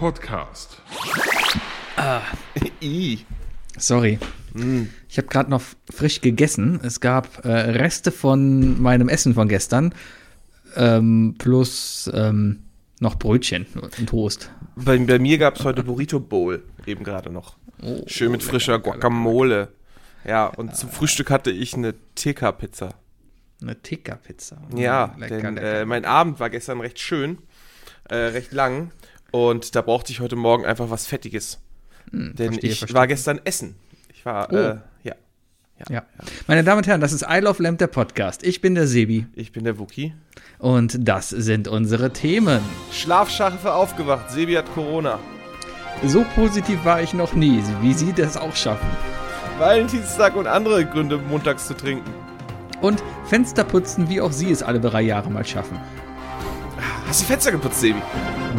Podcast. Ah. I. Sorry. Mm. Ich habe gerade noch frisch gegessen. Es gab äh, Reste von meinem Essen von gestern. Ähm, plus ähm, noch Brötchen und Toast. Bei, bei mir gab es heute Burrito Bowl, eben gerade noch. Oh, Schön mit frischer lecker, Guacamole. Lecker. Ja, und zum Frühstück hatte ich eine TK-Pizza. Eine TK-Pizza. Ja, lecker, denn lecker. Äh, mein Abend war gestern recht schön, äh, recht lang. Und da brauchte ich heute Morgen einfach was Fettiges. Hm, denn verstehe, ich verstehe. war gestern essen. Ich war, oh. äh, ja. Ja, ja. Meine Damen und Herren, das ist I Love Lamp, der Podcast. Ich bin der Sebi. Ich bin der Wookie. Und das sind unsere Themen. Schlafschafe aufgewacht. Sebi hat Corona. So positiv war ich noch nie. Wie Sie das auch schaffen. Valentinstag und andere Gründe, montags zu trinken. Und Fenster putzen, wie auch Sie es alle drei Jahre mal schaffen. Hast du die Fenster geputzt, Sebi?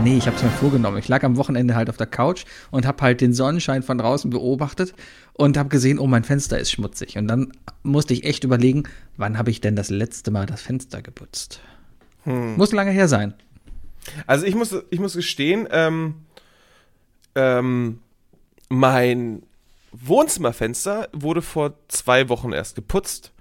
Nee, ich hab's mir vorgenommen. Ich lag am Wochenende halt auf der Couch und hab halt den Sonnenschein von draußen beobachtet und hab gesehen, oh, mein Fenster ist schmutzig. Und dann musste ich echt überlegen, wann habe ich denn das letzte Mal das Fenster geputzt? Hm. Muss lange her sein. Also ich muss, ich muss gestehen, ähm, ähm, mein Wohnzimmerfenster wurde vor zwei Wochen erst geputzt.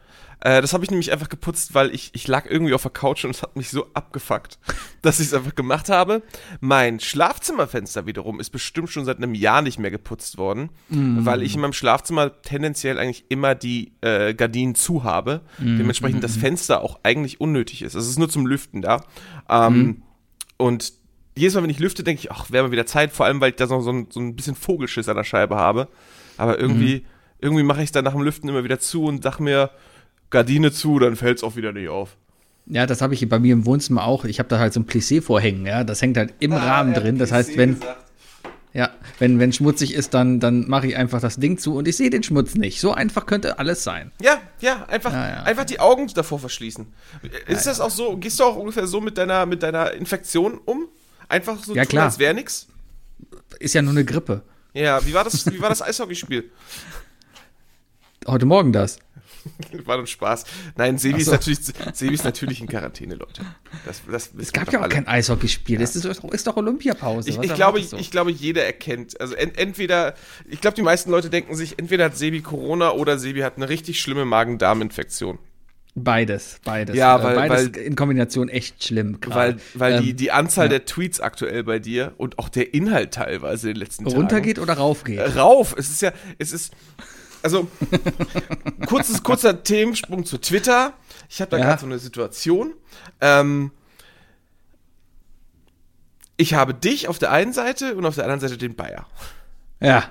Äh, das habe ich nämlich einfach geputzt, weil ich, ich lag irgendwie auf der Couch und es hat mich so abgefuckt, dass ich es einfach gemacht habe. Mein Schlafzimmerfenster wiederum ist bestimmt schon seit einem Jahr nicht mehr geputzt worden, mm. weil ich in meinem Schlafzimmer tendenziell eigentlich immer die äh, Gardinen zu habe. Mm. Dementsprechend mm. das Fenster auch eigentlich unnötig ist. Es ist nur zum Lüften da. Ähm, mm. Und jedes Mal, wenn ich lüfte, denke ich, ach, wäre mal wieder Zeit, vor allem, weil ich da so, so, ein, so ein bisschen Vogelschiss an der Scheibe habe. Aber irgendwie, mhm. irgendwie mache ich es dann nach dem Lüften immer wieder zu und sag mir, Gardine zu, dann fällt es auch wieder nicht auf. Ja, das habe ich bei mir im Wohnzimmer auch. Ich habe da halt so ein Plissé vorhängen, ja. Das hängt halt im ah, Rahmen drin. Das heißt, wenn. Ja, wenn, wenn schmutzig ist, dann, dann mache ich einfach das Ding zu und ich sehe den Schmutz nicht. So einfach könnte alles sein. Ja, ja, einfach, ja, ja. einfach die Augen davor verschließen. Ist ja, das auch so, gehst du auch ungefähr so mit deiner, mit deiner Infektion um? Einfach so ja, tun, klar. als wäre nix? Ist ja nur eine Grippe. Ja, wie war das, wie war das Eishockeyspiel? Heute Morgen das. War doch Spaß. Nein, Sebi, so. ist natürlich, Sebi ist natürlich in Quarantäne, Leute. Das, das es gab ja auch alle. kein Eishockeyspiel. Ja. Das ist, ist, doch Olympiapause. Ich, ich glaube, so? ich glaube, jeder erkennt. Also ent, entweder, ich glaube, die meisten Leute denken sich, entweder hat Sebi Corona oder Sebi hat eine richtig schlimme Magen-Darm-Infektion. Beides, beides. Ja, weil, beides weil, in Kombination echt schlimm. Grad. Weil, weil ähm, die, die Anzahl ja. der Tweets aktuell bei dir und auch der Inhalt teilweise in den letzten Tagen. Runtergeht oder raufgeht? Rauf. Es ist ja, es ist, also, kurzes, kurzer Themensprung zu Twitter. Ich habe da ja. gerade so eine Situation. Ähm, ich habe dich auf der einen Seite und auf der anderen Seite den Bayer. Ja.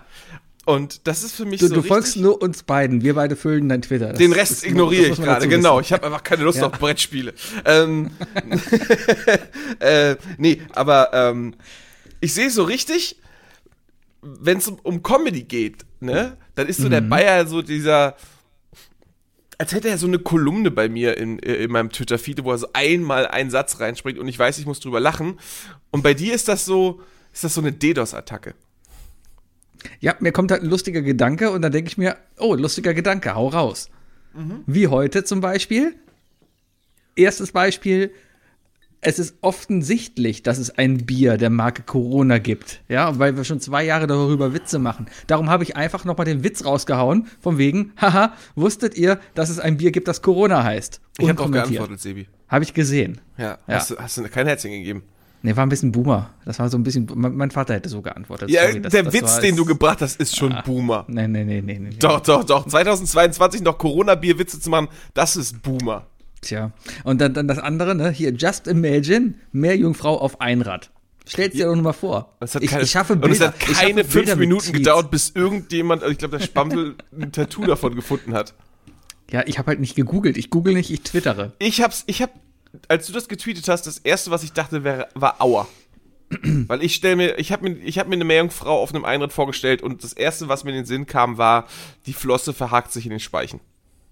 Und das ist für mich du, so. Du folgst nur uns beiden. Wir beide füllen dein Twitter. Das den Rest ignoriere ich gerade, genau. Ich habe einfach keine Lust ja. auf Brettspiele. Ähm, äh, nee, aber ähm, ich sehe so richtig, wenn es um, um Comedy geht, ne? Dann ist so mhm. der Bayer so dieser, als hätte er so eine Kolumne bei mir in, äh, in meinem Twitter-Feed, wo er so einmal einen Satz reinspringt und ich weiß, ich muss drüber lachen. Und bei dir ist das so, ist das so eine DDoS-Attacke. Ja, mir kommt halt ein lustiger Gedanke und dann denke ich mir, oh, lustiger Gedanke, hau raus. Mhm. Wie heute zum Beispiel. Erstes Beispiel, es ist offensichtlich, dass es ein Bier der Marke Corona gibt. Ja, weil wir schon zwei Jahre darüber Witze machen. Darum habe ich einfach nochmal den Witz rausgehauen, von wegen, haha, wusstet ihr, dass es ein Bier gibt, das Corona heißt? Ich habe auch geantwortet, Sebi. Habe ich gesehen. Ja, ja. Hast, du, hast du kein Herzchen gegeben? Nee, war ein bisschen Boomer. Das war so ein bisschen. Mein Vater hätte so geantwortet. Ja, Sorry, das, der das Witz, den du gebracht hast, ist schon ah, Boomer. Nee, nee, nee, nee, nee. Doch, doch, doch. 2022 noch Corona-Bier-Witze zu machen, das ist Boomer. Tja, und dann, dann das andere, ne? Hier, just imagine, mehr Jungfrau auf Einrad. Stellt dir doch nur mal vor. Ich, keine, ich, schaffe Bilder. Und es hat keine fünf Bilder Minuten gedauert, bis irgendjemand, also ich glaube, der Spampel ein Tattoo davon gefunden hat. Ja, ich habe halt nicht gegoogelt. Ich google nicht, ich twittere. Ich hab's, ich hab, als du das getweetet hast, das erste, was ich dachte, wäre, war Aua. Weil ich stelle mir, ich habe mir, ich habe mir eine Meerjungfrau auf einem Einrad vorgestellt und das erste, was mir in den Sinn kam, war, die Flosse verhakt sich in den Speichen.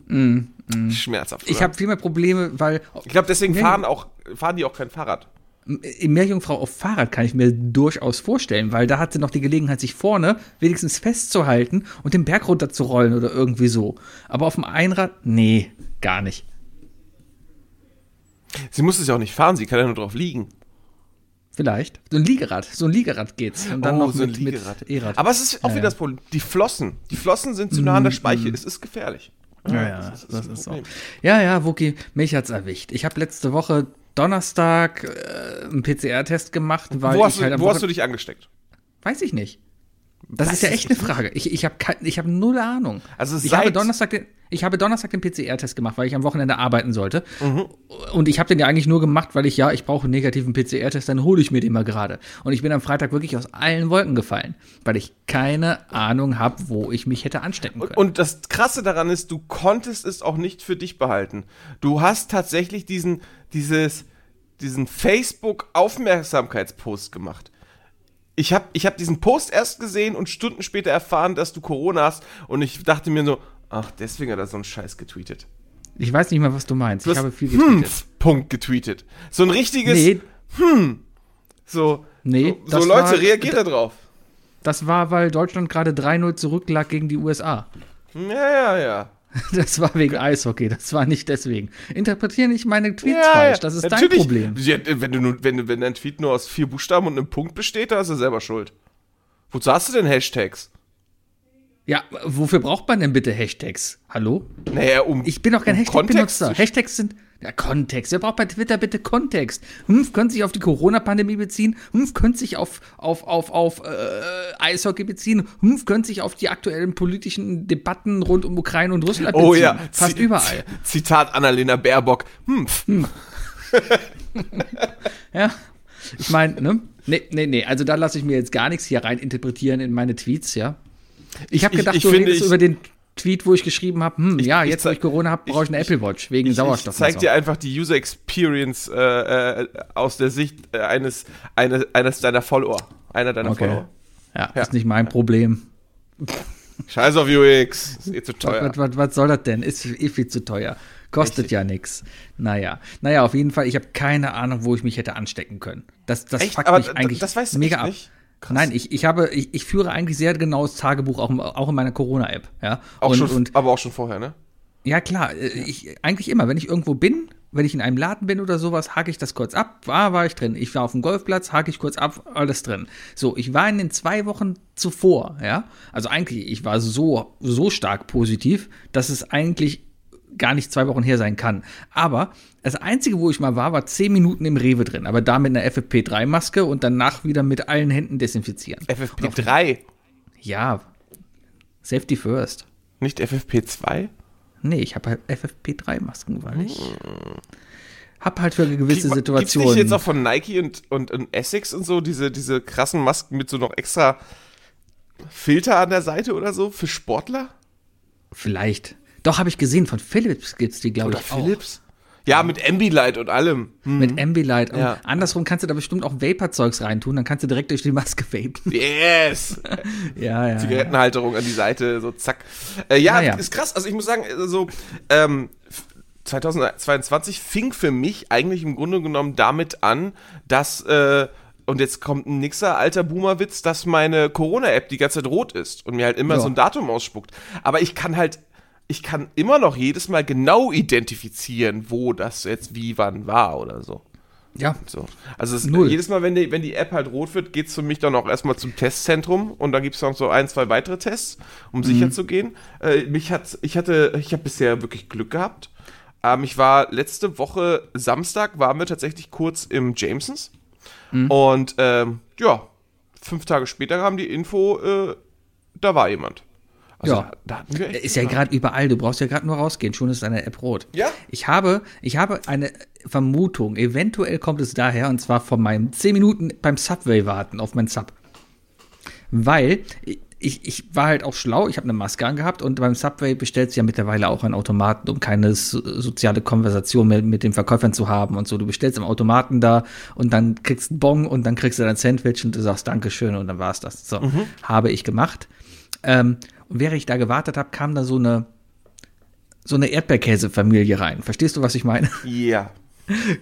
Mm, mm. Schmerzhaft. Oder? Ich habe viel mehr Probleme, weil. Ich glaube, deswegen fahren, auch, fahren die auch kein Fahrrad. Meerjungfrau auf Fahrrad kann ich mir durchaus vorstellen, weil da hat sie noch die Gelegenheit, sich vorne wenigstens festzuhalten und den Berg runterzurollen oder irgendwie so. Aber auf dem Einrad, nee, gar nicht. Sie muss es ja auch nicht fahren, sie kann ja nur drauf liegen. Vielleicht. So ein Liegerad. So ein Liegerad geht's. Und dann Oh, noch so ein mit, Liegerad. mit E-Rad. Aber es ist auch Ja, wieder das Problem. Die Flossen. Die Flossen sind zu nah an der Speiche. Es ist gefährlich. Ja, ja, das ist das ist so. Ja, ja, Wookie, mich hat's erwischt. Ich habe letzte Woche Donnerstag äh, einen PCR-Test gemacht, weil Wo, hast halt du, am wo hast du dich angesteckt? Weiß ich nicht. Das Weiß ist ja echt eine? Frage. Ich, ich habe ich hab null Ahnung. Also ich seit- habe Donnerstag den, ich habe Donnerstag den PCR-Test gemacht, weil ich am Wochenende arbeiten sollte. Mhm. Und ich habe den ja eigentlich nur gemacht, weil ich ja, ich brauche einen negativen PCR-Test, dann hole ich mir den mal gerade. Und ich bin am Freitag wirklich aus allen Wolken gefallen, weil ich keine Ahnung habe, wo ich mich hätte anstecken können. Und das Krasse daran ist, du konntest es auch nicht für dich behalten. Du hast tatsächlich diesen, dieses, diesen Facebook-Aufmerksamkeitspost gemacht. Ich habe ich hab diesen Post erst gesehen und Stunden später erfahren, dass du Corona hast. Und ich dachte mir so, ach, deswegen hat er so einen Scheiß getweetet. ich weiß nicht mal, was du meinst. Du ich habe viel getweetet. Humpf Punkt getweetet. So ein richtiges, Nee, so, nee, so, so das Leute, war- reagiert da drauf. Das war, weil Deutschland gerade 3-0 zurücklag gegen die USA. Ja, ja, ja. Das war wegen Eishockey, das war nicht deswegen. Interpretiere nicht meine Tweets ja, falsch, das ist Natürlich. dein Problem. Ja, wenn, du nur, wenn, wenn dein Tweet nur aus vier Buchstaben und einem Punkt besteht, dann hast du selber Schuld. Wozu hast du denn Hashtags? Ja, wofür braucht man denn bitte Hashtags? Hallo? Naja, um. Ich bin doch kein um Hashtag-Benutzer. Hashtags sind. Ja, Kontext. Wer braucht bei Twitter bitte Kontext? Humpf könnte sich auf die Corona-Pandemie beziehen. Humpf könnte sich auf, auf, auf, auf äh, Eishockey beziehen. Humpf könnte sich auf die aktuellen politischen Debatten rund um Ukraine und Russland beziehen. Oh ja, Fast Zi- überall. Zitat Annalena Baerbock. Hm, Ja. Ich meine, ne? Nee, nee, nee. Also da lasse ich mir jetzt gar nichts hier rein interpretieren in meine Tweets, ja. Ich habe ich- gedacht, ich du finde, redest ich- über den Tweet, wo ich geschrieben habe, hm, ja, ich jetzt wo ich Corona habe, brauche ich eine ich- Apple Watch wegen ich, Sauerstoff. ich zeig dir einfach die User Experience äh, äh, aus der Sicht äh, eines, eines, eines deiner Follower. Einer deiner Okay. Follower. Ja, Ja. ist nicht mein Problem. Scheiß auf UX. Ist eh zu teuer. Was, was, was soll das denn? Ist eh viel zu teuer. Kostet ja nichts. Naja. Naja, auf jeden Fall, ich habe keine Ahnung, wo ich mich hätte anstecken können. Das, das Echt? fuckt Aber mich eigentlich das weißt du mega echt ab. nicht? Krass. Nein, ich, ich habe, ich, ich führe eigentlich sehr genaues Tagebuch, auch, auch in meiner Corona-App. Ja? Auch und, schon, und aber auch schon vorher, ne? Ja, klar. äh, Ich, eigentlich immer, wenn ich irgendwo bin, wenn ich in einem Laden bin oder sowas, hake ich das kurz ab. War, war ich drin. Ich war auf dem Golfplatz, hake ich kurz ab, alles drin. So, ich war in den zwei Wochen zuvor, ja. Also eigentlich, ich war so, so stark positiv, dass es eigentlich gar nicht zwei Wochen her sein kann. Aber das Einzige, wo ich mal war, war zehn Minuten im Rewe drin. Aber da mit einer FFP3-Maske und danach wieder mit allen Händen desinfizieren. FFP3, Ja. Safety first. nicht FFP2? Nee, ich habe halt FFP3-Masken, weil ich hab halt für eine gewisse Gibt's Situationen. nicht jetzt auch von Nike und, und, und Essex und so diese, diese krassen Masken mit so noch extra Filter an der Seite oder so für Sportler? Vielleicht. Doch, habe ich gesehen, von Philips gibt's die, glaube ich, Philips? Ja, mit Ambilight und allem. auch. Mit Ambilight. Ja. andersrum kannst du da bestimmt auch Vapor-Zeugs reintun, dann kannst du direkt durch die Maske vapen. Yes! ja, ja. ja. Zigarettenhalterung an die Seite, so zack. Äh, ja, Naja. ist krass. Also ich muss sagen, äh, so ähm, f- 2022 fing für mich eigentlich im Grunde genommen damit an, dass äh, und jetzt kommt ein nixer alter Boomer-Witz, dass meine Corona-App die ganze Zeit rot ist und mir halt immer Ja. so ein Datum ausspuckt. Aber ich kann halt, ich kann immer noch jedes Mal genau identifizieren, wo das jetzt wie wann war oder so. Ja, So. Also es, jedes Mal, wenn die, wenn die App halt rot wird, geht's für mich dann auch erstmal zum Testzentrum und dann gibt's noch so ein, zwei weitere Tests, um sicher zu gehen. Äh, mich hat, ich hatte, ich habe bisher wirklich Glück gehabt. Ähm, ich war letzte Woche Samstag, waren wir tatsächlich kurz im Jamesons. Und ähm, ja, fünf Tage später kam die Info, äh, da war jemand. Also Ja. da, da ist ja gerade überall. Du brauchst ja gerade nur rausgehen, schon ist deine App rot. Ja? Ich habe, ich habe eine Vermutung. Eventuell kommt es daher, und zwar von meinem 10 Minuten beim Subway warten auf mein Sub. Weil ich, ich war halt auch schlau, ich habe eine Maske angehabt und beim Subway bestellt sich ja mittlerweile auch ein Automaten, um keine so, soziale Konversation mehr mit den Verkäufern zu haben und so. Du bestellst im Automaten da und dann kriegst du einen Bon und dann kriegst du dein Sandwich und du sagst Dankeschön und dann war's das. So, habe ich gemacht. Ähm, und während ich da gewartet habe, kam da so eine so eine Erdbeerkäsefamilie rein. Verstehst du, was ich meine? Ja.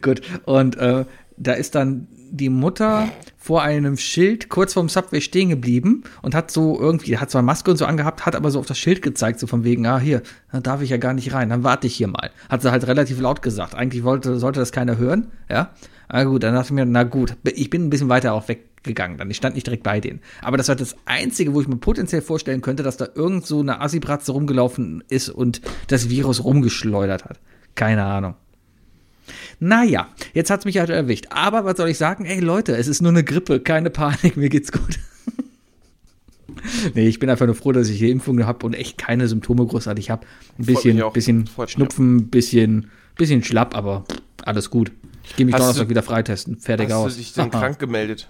Gut. Und äh, da ist dann die Mutter vor einem Schild kurz vorm Subway stehen geblieben und hat so irgendwie, hat zwar Maske und so angehabt, hat aber so auf das Schild gezeigt, so von wegen, ah, hier, da darf ich ja gar nicht rein, dann warte ich hier mal. Hat sie halt relativ laut gesagt. Eigentlich wollte, sollte das keiner hören, ja. Na gut, dann dachte ich mir, na gut, ich bin ein bisschen weiter auch weggegangen, dann ich stand nicht direkt bei denen. Aber das war das Einzige, wo ich mir potenziell vorstellen könnte, dass da irgend so eine Assibratze rumgelaufen ist und das Virus rumgeschleudert hat. Keine Ahnung. Naja, jetzt hat's mich halt erwischt. Aber was soll ich sagen? Ey Leute, es ist nur eine Grippe, keine Panik, mir geht's gut. nee, ich bin einfach nur froh, dass ich die Impfung habe und echt keine Symptome großartig habe. Ein bisschen, bisschen Schnupfen, ein bisschen, bisschen schlapp, aber alles gut. Ich gehe mich Donnerstag wieder freitesten. Fertig hast aus. Hast du dich denn krank gemeldet?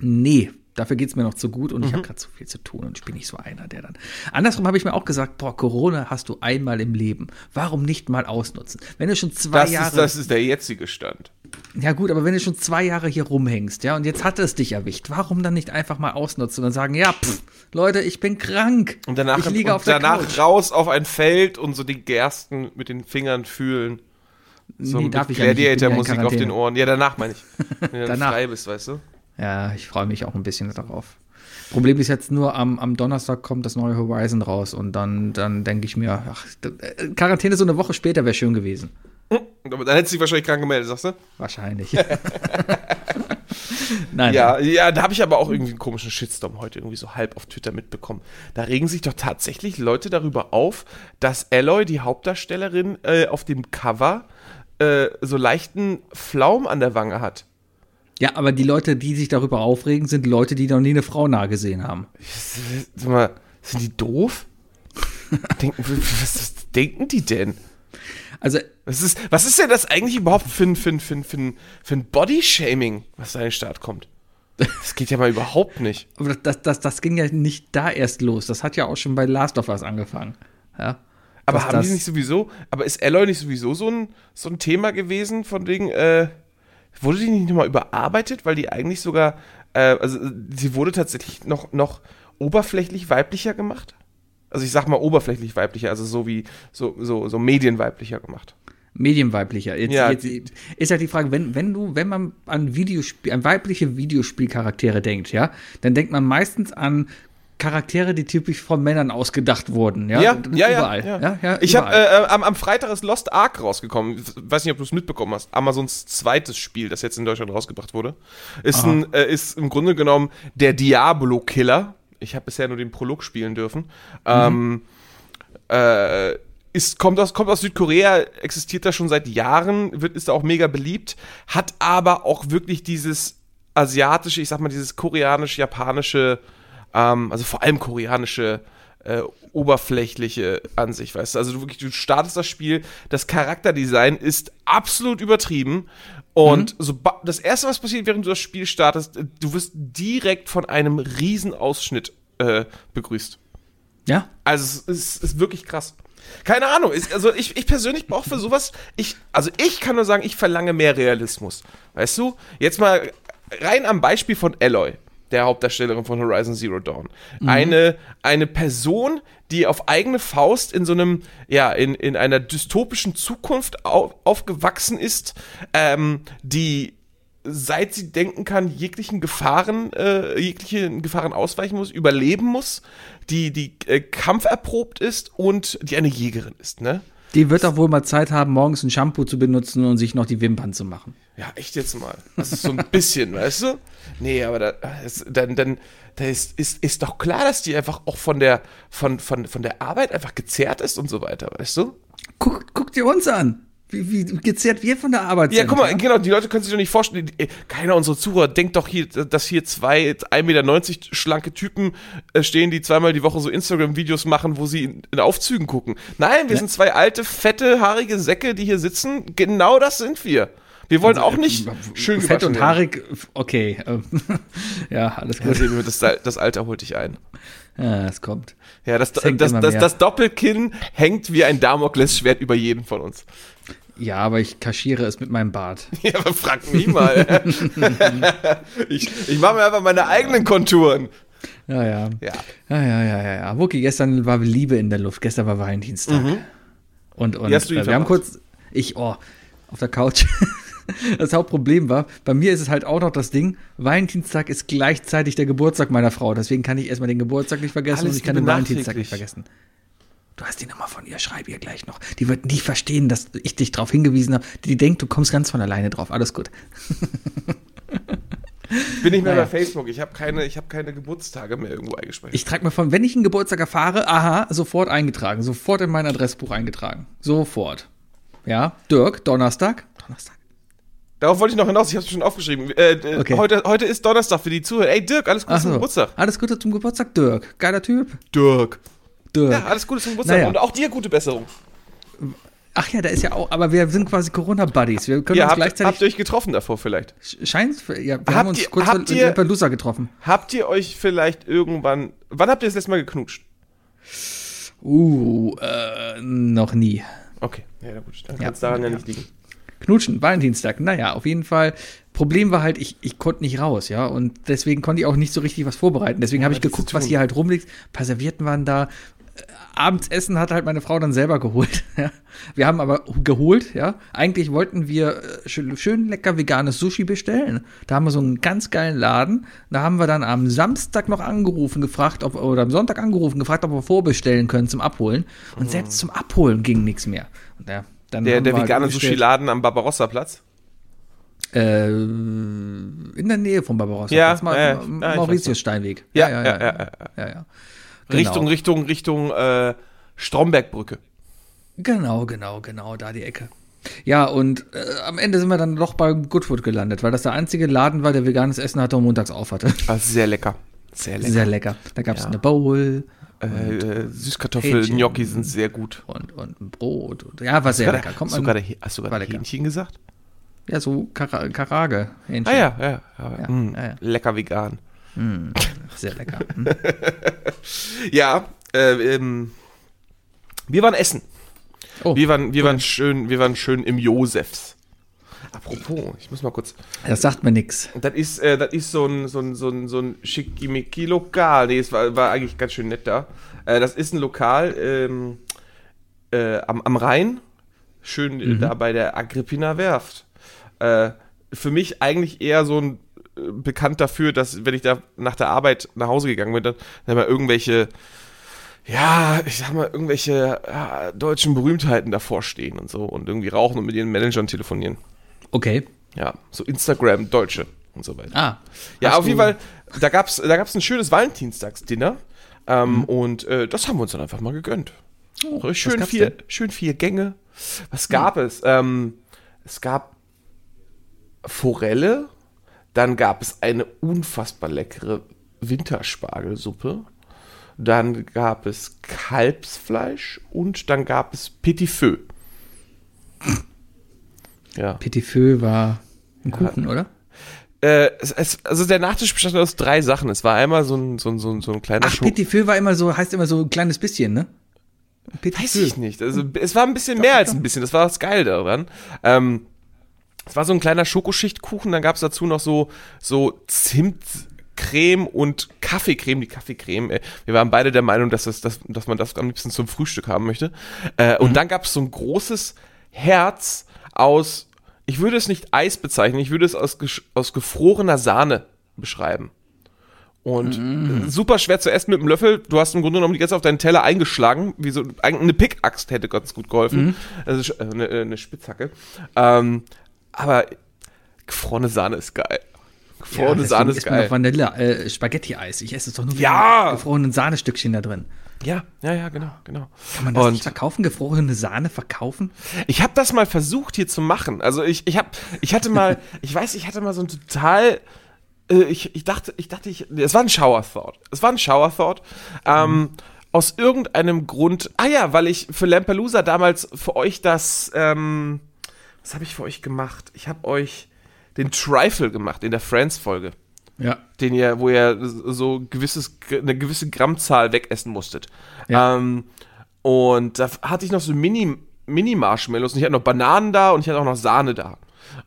Nee, dafür geht's mir noch zu gut und mhm. ich habe gerade zu viel zu tun und ich bin nicht so einer, der dann. Andersrum habe ich mir auch gesagt, boah, Corona hast du einmal im Leben. Warum nicht mal ausnutzen? Wenn du schon zwei das Jahre. Ist, das ist der jetzige Stand. Ja, gut, aber wenn du schon zwei Jahre hier rumhängst, ja, und jetzt hat es dich erwischt, warum dann nicht einfach mal ausnutzen und sagen, ja, pff, Leute, ich bin krank. Und danach, ich liege auf der danach Couch. raus auf ein Feld und so die Gersten mit den Fingern fühlen. So Nee, darf ich bin ja Gladiator-Musik auf den Ohren. Ja, danach meine ich. Wenn du Danach. frei bist, weißt du? Ja, ich freue mich auch ein bisschen darauf. Problem ist jetzt nur, am, am Donnerstag kommt das neue Horizon raus und dann, dann denke ich mir, ach, äh, Quarantäne so eine Woche später wäre schön gewesen. Aber dann hättest du dich wahrscheinlich krank gemeldet, sagst du? Wahrscheinlich. nein, Ja, ja, da habe ich aber auch irgendwie einen komischen Shitstorm heute irgendwie so halb auf Twitter mitbekommen. Da regen sich doch tatsächlich Leute darüber auf, dass Alloy, die Hauptdarstellerin, äh, auf dem Cover äh, so leichten Flaum an der Wange hat. Ja, aber die Leute, die sich darüber aufregen, sind Leute, die noch nie eine Frau nahe gesehen haben. Sag mal, sind die doof? denken, was, was denken die denn? Also, Was ist, was ist denn das eigentlich überhaupt für ein, für ein, für ein, für ein, für ein Body-Shaming, was da in den Start kommt? Das geht ja mal überhaupt nicht. aber das, das, das ging ja nicht da erst los. Das hat ja auch schon bei Last of Us angefangen. Ja. Aber haben die nicht sowieso, aber ist Alloy nicht sowieso so ein, so ein Thema gewesen, von wegen, äh, wurde die nicht nochmal überarbeitet, weil die eigentlich sogar, äh, also äh, sie wurde tatsächlich noch, noch oberflächlich weiblicher gemacht? Also ich sag mal oberflächlich weiblicher, also so wie, so, so, so medienweiblicher gemacht. Medienweiblicher. Jetzt, Ja, jetzt ist halt die Frage, wenn, wenn du, wenn man an Videospiel, an weibliche Videospielcharaktere denkt, ja, dann denkt man meistens an Charaktere, die typisch von Männern ausgedacht wurden, ja. Ja, ja, überall. ja. ja, ja Ich habe äh, am, am Freitag ist Lost Ark rausgekommen. Ich weiß nicht, ob du es mitbekommen hast. Amazons zweites Spiel, das jetzt in Deutschland rausgebracht wurde, ist, ein, äh, ist im Grunde genommen der Diablo-Killer. Ich habe bisher nur den Prolog spielen dürfen. Ähm, äh, ist, kommt, aus, kommt aus Südkorea, existiert da schon seit Jahren, wird, ist da auch mega beliebt, hat aber auch wirklich dieses asiatische, ich sag mal, dieses koreanisch-japanische, ähm, also vor allem koreanische äh, oberflächliche Ansicht, weißt du? Also du wirklich, du startest das Spiel, das Charakterdesign ist absolut übertrieben und so das erste, was passiert, während du das Spiel startest, äh, du wirst direkt von einem Riesenausschnitt äh, begrüßt. ja, Also es ist, ist wirklich krass. Keine Ahnung, ist, also ich, ich persönlich brauche für sowas, ich, also ich kann nur sagen, ich verlange mehr Realismus. Weißt du? Jetzt mal rein am Beispiel von Alloy, der Hauptdarstellerin von Horizon Zero Dawn. Eine, eine Person, die auf eigene Faust in so einem, ja, in, in einer dystopischen Zukunft au, aufgewachsen ist, ähm, die seit sie denken kann, jeglichen Gefahren, äh, jeglichen Gefahren ausweichen muss, überleben muss, die, die äh, kampferprobt ist und die eine Jägerin ist, ne? Die wird doch wohl mal Zeit haben, morgens ein Shampoo zu benutzen und sich noch die Wimpern zu machen. Ja, echt jetzt mal. Das ist so ein bisschen, weißt du? Nee, aber da, das, dann, dann, da ist, ist, ist doch klar, dass die einfach auch von der, von, von, von der Arbeit einfach gezerrt ist und so weiter, weißt du? Guck, guck dir uns an. Wie, wie gezerrt wir von der Arbeit Ja, sind. guck mal, genau, die Leute können sich doch nicht vorstellen, die- keiner unserer Zuhörer denkt doch hier, dass hier zwei 1,90 Meter schlanke Typen äh, stehen, die zweimal die Woche so Instagram-Videos machen, wo sie in, in Aufzügen gucken. Nein, wir Ja. sind zwei alte, fette, haarige Säcke, die hier sitzen. Genau das sind wir. Wir wollen auch nicht schön Fett und haarig, okay. ähm, ja, alles Ja, gut. sehen wir, das, das Alter holt dich ein. Ja, es kommt. Ja, das, das, das Doppelkinn hängt wie ein Damoklesschwert über jeden von uns. Ja, aber ich kaschiere es mit meinem Bart. Ja, aber frag mich mal. ich ich mache mir einfach meine eigenen Konturen. Ja, ja. Ja. Ja, ja, ja, ja, ja. Wookie, gestern war Liebe in der Luft. Gestern war Valentinstag. Und, und Wie hast du äh, wir haben kurz, ich, oh, auf der Couch. Das Hauptproblem war, bei mir ist es halt auch noch das Ding, Valentinstag ist gleichzeitig der Geburtstag meiner Frau. Deswegen kann ich erstmal den Geburtstag nicht vergessen Alles und ich kann den Valentinstag nicht vergessen. Du hast die Nummer von ihr, schreib ihr gleich noch. Die wird nie verstehen, dass ich dich darauf hingewiesen habe. Die denkt, du kommst ganz von alleine drauf. Alles gut. Ich bin nicht mehr Naja. bei Facebook. Ich habe keine, ich hab keine Geburtstage mehr irgendwo eingespeichert. Ich trage mir von, wenn ich einen Geburtstag erfahre, aha, sofort eingetragen. Sofort in mein Adressbuch eingetragen. Sofort. Ja, Dirk, Donnerstag. Donnerstag. Darauf wollte ich noch hinaus. Ich habe es schon aufgeschrieben. Äh, Okay. heute, heute ist Donnerstag für die Zuhörer. Ey, Dirk, alles Gute Ach zum so. Geburtstag. Alles Gute zum Geburtstag, Dirk. Geiler Typ. Dirk. Dirk. Ja, alles Gute zum Geburtstag. Naja. Und auch dir gute Besserung. Ach ja, da ist ja auch, aber wir sind quasi Corona-Buddies. Wir können Ja, uns habt, gleichzeitig. habt ihr euch getroffen davor vielleicht? Scheint, ja, wir Habt haben uns ihr- kurz habt ihr- Lampedusa getroffen. Habt ihr euch vielleicht irgendwann. Wann habt ihr das letzte Mal geknutscht? Uh, äh, noch nie. Okay, ja, gut. Dann Ja. kann es daran ja, Ja. nicht liegen. Knutschen, Valentinstag, naja, auf jeden Fall. Problem war halt, ich, ich konnte nicht raus, ja, und deswegen konnte ich auch nicht so richtig was vorbereiten. Deswegen habe ich geguckt, was hier halt rumliegt. Ein paar Servietten waren da. Äh, Abendsessen hat halt meine Frau dann selber geholt. Ja. Wir haben aber geholt, ja. Eigentlich wollten wir äh, schön, schön lecker veganes Sushi bestellen. Da haben wir so einen ganz geilen Laden. Da haben wir dann am Samstag noch angerufen, gefragt, ob, oder am Sonntag angerufen, gefragt, ob wir vorbestellen können zum Abholen. Und selbst zum Abholen ging nichts mehr. Und ja, dann Mhm. Der, der halt vegane. Sushi-Laden am Barbarossa-Platz. Äh, in der Nähe von Barbarossa. Ja, Platz, Ma ja, ja, Ma- ich weiß Mauritius. Steinweg. Ja, ja, ja, ja, ja, ja. Richtung, Genau. Richtung, Richtung äh, Strombergbrücke. Genau, genau, genau, da die Ecke. Ja, und äh, am Ende sind wir dann doch bei Goodwood gelandet, weil das der einzige Laden war, der veganes Essen hatte und montags auf hatte. Ah, sehr lecker. Sehr lecker. Sehr lecker. Da gab es Ja. eine Bowl äh, äh, Süßkartoffel-Gnocchi sind sehr gut. und, und ein Brot. Und, ja, war sehr lecker. Kommt hast, du gerade, hast du gerade. Hähnchen gesagt? ja, so Kara Karage. Hähnchen. Ah ja, ja. ja, Ja, mm, ja, ja. Lecker vegan. Sehr lecker. Hm. Ja, äh, ähm, wir waren essen. Oh, Wir waren, wir waren schön, wir waren schön im Josefs. Apropos, ich muss mal kurz. das sagt mir nix. Das ist, äh, das ist so ein, so ein, so ein, so ein Schickimicki-Lokal. Nee, es war, war eigentlich ganz schön nett da. Äh, das ist ein Lokal ähm, äh, am, am Rhein. Schön äh, da bei der Agrippina Werft. Äh, für mich eigentlich eher so ein bekannt dafür, dass wenn ich da nach der Arbeit nach Hause gegangen bin, dann, dann mal irgendwelche ja, ich sag mal, irgendwelche ja, deutschen Berühmtheiten davor stehen und so und irgendwie rauchen und mit ihren Managern telefonieren. Okay. Ja, so Instagram-Deutsche und so weiter. Ah. Ja, auf jeden Fall, da gab's, da gab's ein schönes Valentinstagsdinner. Ähm, Und äh, das haben wir uns dann einfach mal gegönnt. Oh, schön, vier, denn? schön vier Gänge. Was gab es? Ähm, es gab Forelle, dann gab es eine unfassbar leckere Winterspargelsuppe, dann gab es Kalbsfleisch und dann gab es Petit Feu. Ja. Petit Feu war ein Kuchen, oder? Äh, es, es, also der Nachtisch bestand aus drei Sachen. Es war einmal so ein, so ein, so ein, so ein kleiner Ach, Scho- Petit Feu war immer so, heißt immer so ein kleines bisschen, ne? Petit Weiß Feu. ich nicht. Also es war ein bisschen mehr als ein bisschen. Das war das Geil daran. Ähm, es war so ein kleiner Schokoschichtkuchen. Dann gab es dazu noch so so Zimtcreme und Kaffeecreme. Die Kaffeecreme. Äh, wir waren beide der Meinung, dass das, dass, dass man das am liebsten zum Frühstück haben möchte. Äh, Und dann gab es so ein großes Herz aus. Ich würde es nicht Eis bezeichnen. Ich würde es aus, aus gefrorener Sahne beschreiben. Und äh, super schwer zu essen mit dem Löffel. Du hast im Grunde genommen die ganze Zeit auf deinen Teller eingeschlagen. Wie so eine Pickaxe hätte ganz gut geholfen. Also sch- äh, eine, äh, eine Spitzhacke. Ähm, aber gefrorene Sahne ist geil. Gefrorene deswegen Sahne ist geil. Vanille, äh, Spaghetti-Eis. Ich esse es doch nur Ja! mit gefrorenen Sahnestückchen da drin. Ja, ja, ja, genau, genau. Kann man das Und nicht verkaufen? Gefrorene Sahne verkaufen? Ich habe das mal versucht hier zu machen. Also ich, ich habe, ich hatte mal, ich weiß, ich hatte mal so ein total, äh, ich, ich dachte, ich dachte, ich, es war ein Shower Thought. Es war ein Shower Thought. Ähm, aus irgendeinem Grund, ah ja, weil ich für Lampelusa damals für euch das, ähm, was habe ich für euch gemacht? Ich habe euch den Trifle gemacht in der Friends-Folge Ja. den ihr, wo ihr so gewisses, eine gewisse Grammzahl wegessen musstet. Ja. Ähm, und da hatte ich noch so Mini, Mini-Marshmallows und ich hatte noch Bananen da und ich hatte auch noch Sahne da.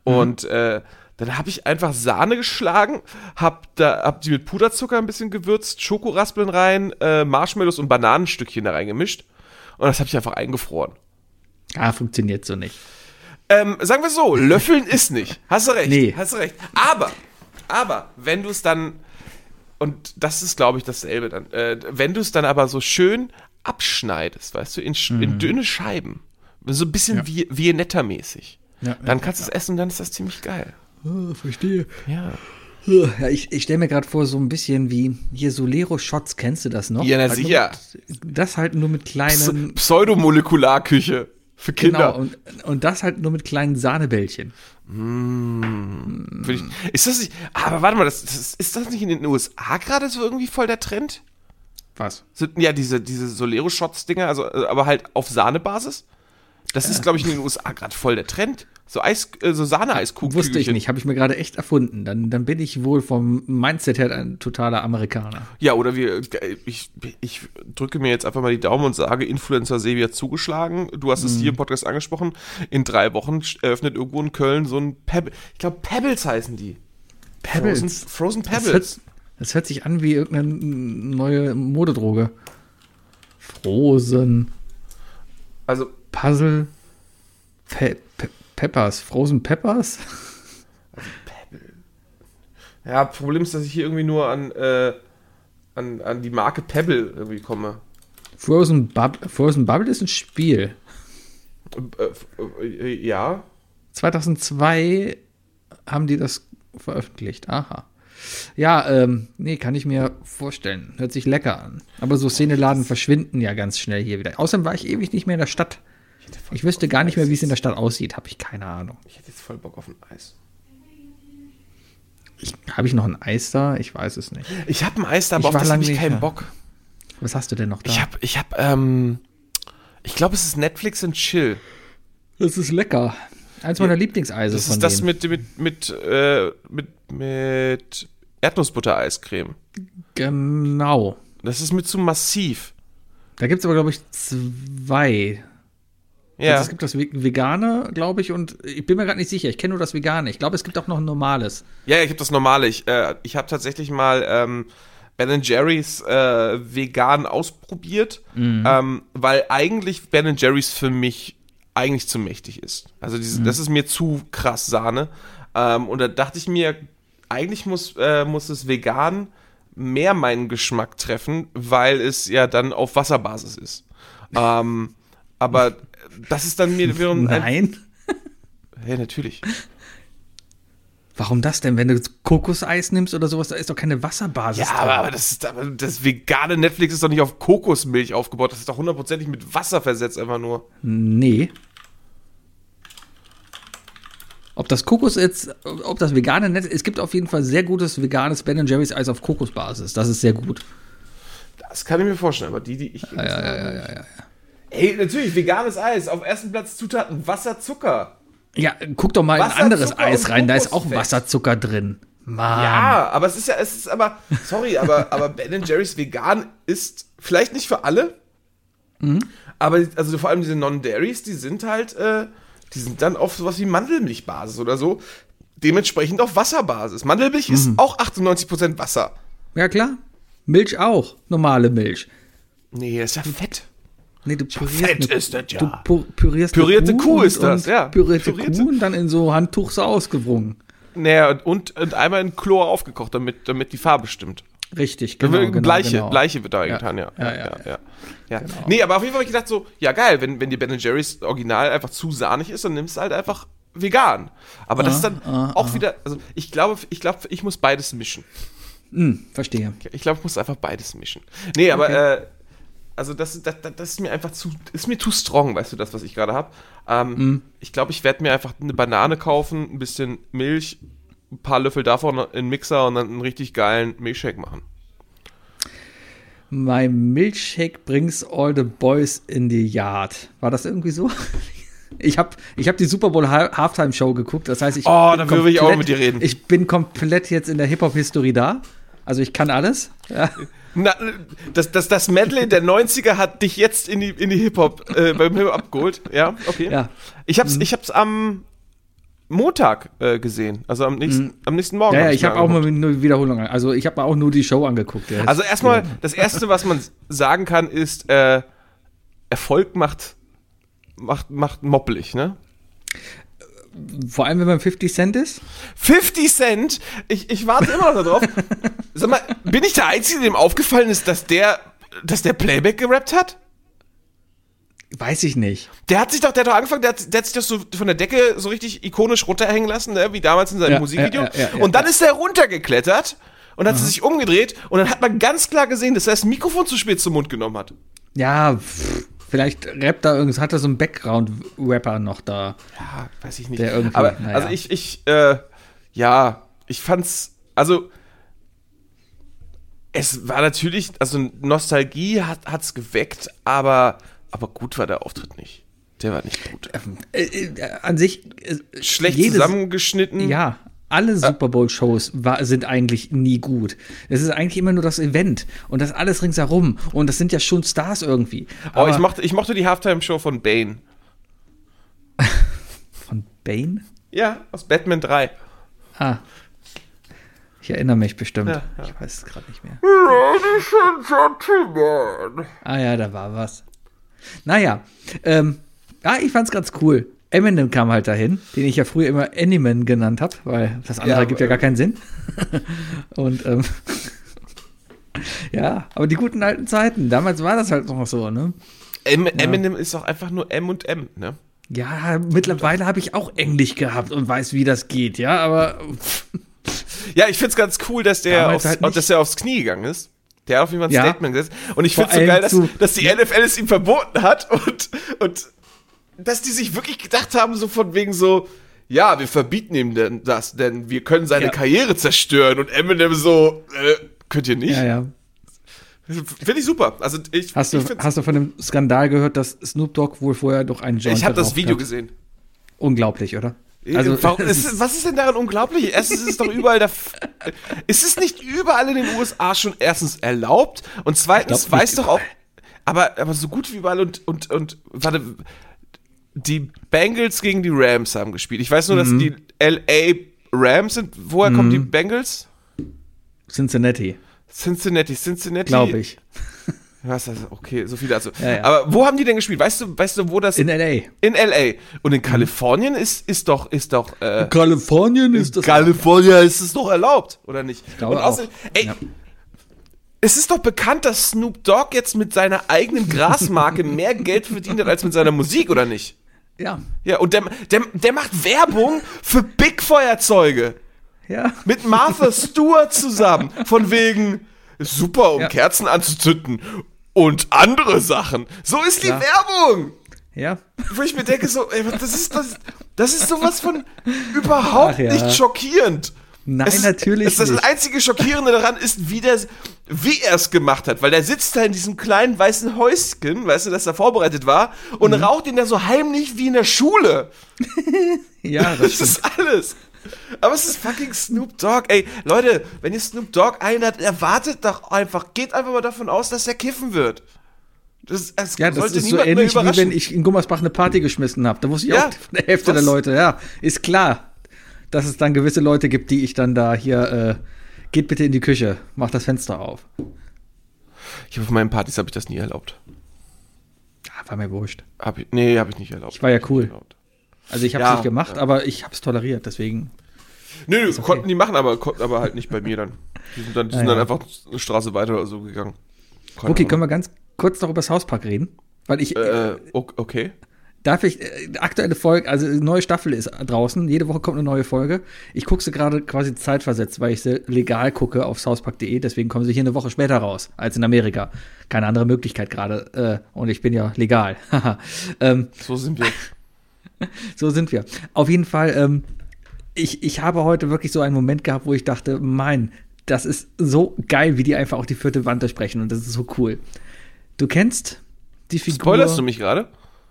Und äh, dann habe ich einfach Sahne geschlagen, hab da hab die mit Puderzucker ein bisschen gewürzt, Schokoraspeln rein, äh, Marshmallows und Bananenstückchen da reingemischt und das habe ich einfach eingefroren. Ah, funktioniert so nicht. Ähm, sagen wir so, löffeln ist nicht. Hast du recht. Nee. Hast du recht. Aber, aber, wenn du es dann, und das ist, glaube ich, dasselbe dann, äh, wenn du es dann aber so schön abschneidest, weißt du, in, Sch- in dünne Scheiben, so ein bisschen Mhm. Ja. wie Viennetta-mäßig, Ja, dann ja, kannst du es essen und dann ist das ziemlich geil. Oh, verstehe. Ja. Ja, ich ich stelle mir gerade vor, so ein bisschen wie hier Solero-Shots, kennst du das noch? Ja, na Halt sicher. Mit, das halt nur mit kleinen. Pseudomolekularküche für Kinder. Genau, und, und das halt nur mit kleinen Sahnebällchen. Ich, ist das nicht, aber warte mal, das, das, ist das nicht in den USA gerade so irgendwie voll der Trend? Was? Sind, ja, diese, diese Solero-Shots-Dinger, also, äh, aber halt auf Sahnebasis? Das ist, glaube ich, in den USA gerade voll der Trend. So Eis, äh, so Sahne-Eiskuchen. Wusste ich nicht, habe ich mir gerade echt erfunden. Dann, dann bin ich wohl vom Mindset her ein totaler Amerikaner. Ja, oder wir, ich, ich drücke mir jetzt einfach mal die Daumen und sage, Influencer Sevi hat zugeschlagen. Du hast es hier im Podcast angesprochen. In drei Wochen eröffnet irgendwo in Köln so ein Pebble. Ich glaube, Pebbles heißen die. Frozen, Frozen Das Pebbles. hört, das hört sich an wie irgendeine neue Modedroge. Frozen, Also, Puzzle, Pe Pe Peppers, Frozen Peppers? ja, Problem ist, dass ich hier irgendwie nur an, äh, an, an die Marke Pebble irgendwie komme. Frozen, Bub Frozen Bubble ist ein Spiel. Äh, äh, ja. 2002 haben die das veröffentlicht. Aha. Ja, ähm, nee, kann ich mir vorstellen. Hört sich lecker an. Aber so Szeneladen verschwinden ja ganz schnell hier wieder. Außerdem war ich ewig nicht mehr in der Stadt. Ich wüsste gar nicht mehr, wie es in der Stadt aussieht. Habe ich keine Ahnung. Ich hätte jetzt voll Bock auf ein Eis. Ich, Habe ich noch ein Eis da? Ich weiß es nicht. Ich habe ein Eis da, Ich aber auf war das habe ich keinen. Bock. Was hast du denn noch da? Ich habe, ich habe, ähm, ich glaube, es ist Netflix und Chill. das ist lecker. Eins meiner Lieblingseise Das von ist das denen. mit, mit, mit, äh, mit, mit Erdnussbutter-Eiscreme. Genau. Das ist mir zu massiv. Da gibt es aber, glaube ich, zwei. Ja. Also es gibt das Ve- Vegane, glaube ich, und ich bin mir gerade nicht sicher. Ich kenne nur das Vegane. Ich glaube, es gibt auch noch ein normales. Ja, ich habe das normale. Ich, äh, ich habe tatsächlich mal ähm, Ben Jerry's äh, vegan ausprobiert, ähm, weil eigentlich Ben Jerry's für mich eigentlich zu mächtig ist. Also diese, das ist mir zu krass Sahne. Ähm, und da dachte ich mir, eigentlich muss, äh, muss es vegan mehr meinen Geschmack treffen, weil es ja dann auf Wasserbasis ist. Ähm, aber das ist dann mir wiederum ein. Nein. Ja, natürlich. Warum das denn? Wenn du Kokoseis nimmst oder sowas, da ist doch keine Wasserbasis. Ja, aber, aber, das, ist, aber das vegane Netflix ist doch nicht auf Kokosmilch aufgebaut. Das ist doch hundertprozentig mit Wasser versetzt, einfach nur. Nee. Ob das Kokos jetzt, ob das vegane Netz, es gibt auf jeden Fall sehr gutes veganes Ben Jerry's Eis auf Kokosbasis. Das ist sehr gut. Das kann ich mir vorstellen, aber die, die ich. Ja, ja, ja, ja, ja. Ey, natürlich, veganes Eis. Auf ersten Platz Zutaten Wasser, Zucker. Ja, guck doch mal in ein anderes Eis rein. Da ist auch. Wasserzucker drin. Mann. Ja, aber es ist ja, es ist aber, sorry, aber, aber Ben Jerry's vegan ist vielleicht nicht für alle. Aber also vor allem diese Non-Dairies, die sind halt, äh, die sind dann auf sowas wie Mandelmilchbasis oder so. Dementsprechend auf Wasserbasis. Mandelmilch ist auch 98% Wasser. Ja, klar. Milch auch. Normale Milch. Nee, das ist ja Fett. Nee, du pürierst Fett eine- ist das ja. Du pu- pürierst Pürierte Kuh und- ist das, und ja. Pürierte, Pürierte- Kuh und dann in so Handtuch so ausgewrungen. Naja, und, und, und einmal in Chlor aufgekocht, damit, damit die Farbe stimmt. Richtig, Genau, genau. genau Bleiche, genau. Bleiche wird da reingetan, ja. Ja, Ja, ja, ja, ja. ja. Nee, aber auf jeden Fall habe ich gedacht so, ja geil, wenn, wenn dir Ben Jerry's Original einfach zu sahnig ist, dann nimmst du halt einfach vegan. Aber das ist dann ah, auch wieder, also ich glaube, ich glaube, ich muss beides mischen. Hm, verstehe. Ich glaube, ich muss einfach beides mischen. Nee, aber äh, also das, das, das ist mir einfach zu, ist mir zu strong, weißt du, das, was ich gerade habe. Ähm, Mhm. Ich glaube, ich werde mir einfach eine Banane kaufen, ein bisschen Milch, ein paar Löffel davon in den Mixer und dann einen richtig geilen Milchshake machen. My Milkshake brings all the boys in the yard. War das irgendwie so? Ich habe ich hab die Super Bowl Ha- Halftime Show geguckt, das heißt, ich Oh, bin da will ich auch mit dir reden. Ich bin komplett jetzt in der Hip-Hop-Historie da. Also ich kann alles. Ja. Na, das, das, das Medley der 90er hat dich jetzt in die, in die Hip-Hop, äh, beim Hip-Hop abgeholt. Ja, okay. Ja. Ich hab's, ich hab's am Montag äh, gesehen. Also am nächsten, am nächsten Morgen. Ja, ja, hab ich habe auch mal eine Wiederholung. Also ich habe mir auch nur die Show angeguckt. Ja. Also erstmal, das erste, was man sagen kann, ist, äh, Erfolg macht, macht, macht moppelig, ne? Vor allem, wenn man 50 Cent ist. 50 Cent? Ich, ich warte immer noch darauf. Sag mal, bin ich der Einzige, dem aufgefallen ist, dass der, dass der Playback gerappt hat? Weiß ich nicht. Der hat sich doch, der hat doch angefangen, der hat, der hat sich das so von der Decke so richtig ikonisch runterhängen lassen, ne, wie damals in seinem Ja, Musikvideo. ja, ja, und dann ist er runtergeklettert und hat sich umgedreht und dann hat man ganz klar gesehen, dass er das Mikrofon zu spät zum Mund genommen hat. Ja, pff, vielleicht rappt da irgendwas, hat er so einen Background-Rapper noch da. Ja, weiß ich nicht. Der irgendwie, Aber naja. also ich, ich, äh, ja, ich fand's, also es war natürlich, also Nostalgie hat hat's geweckt, aber aber gut war der Auftritt nicht. Der war nicht gut. Äh, äh, an sich. Äh, Schlecht jedes- zusammengeschnitten. Ja, alle Super Bowl-Shows war- sind eigentlich nie gut. Es ist eigentlich immer nur das Event und das alles ringsherum. Und das sind ja schon Stars irgendwie. Oh, ich mochte, ich mochte die Halftime-Show von Bane. Von Bane? Ja, aus Batman 3. Ah. Ich erinnere mich bestimmt. Ja, ja. Ich weiß es gerade nicht mehr. Ladies and Gentlemen. Ah ja, da war was. Naja, ähm, ja, ich fand's ganz cool. Eminem kam halt dahin, den ich ja früher immer Animan genannt habe, weil das andere Ja, gibt ja gar keinen Sinn. Und ähm, ja, aber die guten alten Zeiten, damals war das halt noch so, ne? Em Eminem ist doch einfach nur M und M, ne? Ja, mittlerweile habe ich auch Englisch gehabt und weiß, wie das geht, ja, aber Ja, ich find's ganz cool, dass der, Damals aufs, halt dass der aufs Knie gegangen ist. Der hat auf jeden Fall ein Ja. Statement gesetzt. Und ich Vor find's so geil, dass, dass die NFL es ihm verboten hat und, und dass die sich wirklich gedacht haben, so von wegen so, ja, wir verbieten ihm denn das, denn wir können seine Ja. Karriere zerstören. Und Eminem so, äh, könnt ihr nicht? ja, ja. Finde ich super. Also ich, Hast du, ich, hast du von dem Skandal gehört, dass Snoop Dogg wohl vorher doch einen Joint ich habe das Video hat? gesehen. Unglaublich, oder? Also, Warum, es ist, was ist denn daran unglaublich? Erstens ist es doch überall der. F ist es nicht überall in den USA schon erstens erlaubt und zweitens weiß doch auch. Aber, aber so gut wie überall und, und, und warte. Die Bengals gegen die Rams haben gespielt. Ich weiß nur, dass die LA Rams sind. Woher kommen die Bengals? Cincinnati, Cincinnati, Cincinnati. glaube ich. Was ist das? Okay, so viele. Also. Ja, ja. Aber wo haben die denn gespielt? Weißt du, weißt du, wo das In L.A. in LA und in Kalifornien ist, ist doch, ist doch, äh, Kalifornien ist das. California ist es doch erlaubt, oder nicht? glaube und außerdem, auch. ey, Ja. es ist doch bekannt, dass Snoop Dogg jetzt mit seiner eigenen Grasmarke mehr Geld verdient hat als mit seiner Musik, oder nicht? Ja, Ja, und der, der, der macht Werbung für Big Feuerzeuge ja. mit Martha Stewart zusammen. Von wegen, super, um Ja. Kerzen anzuzünden und andere Sachen. So ist die Ja. Werbung. Ja. Wo ich mir denke, so, ey, das ist, das, das ist sowas von überhaupt ja. nicht schockierend. Nein, es natürlich es, Das nicht. einzige Schockierende daran ist, wie, der, wie er es gemacht hat, weil der sitzt da in diesem kleinen weißen Häuschen, weißt du, das da vorbereitet war, und Mhm. raucht ihn da so heimlich wie in der Schule. Ja, das Das ist alles. Aber es ist fucking Snoop Dogg. Ey, Leute, wenn ihr Snoop Dogg einladet, erwartet doch einfach, geht einfach mal davon aus, dass er kiffen wird. Das, es Ja, das sollte ist so ähnlich, wie wenn ich in Gummersbach eine Party geschmissen habe. Da wusste ich Ja, auch von der Hälfte der was? Leute, ja. Ist klar, dass es dann gewisse Leute gibt, die ich dann da hier, äh, geht bitte in die Küche, mach das Fenster auf. Ich auf meinen Partys habe ich das nie erlaubt. Ah, war mir wurscht. Hab ich, nee, habe ich nicht erlaubt. Ich war ja cool. Also ich habe es Ja, nicht gemacht, ja. aber ich habe es toleriert, deswegen. Nö, nö konnten die machen, aber, konnten aber halt nicht bei mir dann. Die sind dann, die Ah, sind dann ja. einfach eine Straße weiter oder so gegangen. Keine Okay, Ahnung. können wir ganz kurz noch über das Hauspark reden? Weil ich, Äh, o- okay. Darf ich, äh, aktuelle Folge, also neue Staffel ist draußen, jede Woche kommt eine neue Folge. Ich gucke sie gerade quasi zeitversetzt, weil ich sie legal gucke auf southpark.de, deswegen kommen sie hier eine Woche später raus, als in Amerika. Keine andere Möglichkeit gerade. Äh, und ich bin ja legal. Ähm, So sind wir. so sind wir. Auf jeden Fall, ähm, ich, ich habe heute wirklich so einen Moment gehabt, wo ich dachte, mein, das ist so geil, wie die einfach auch die vierte Wand durchbrechen und das ist so cool. Du kennst die Figur. Spoilerst du mich gerade?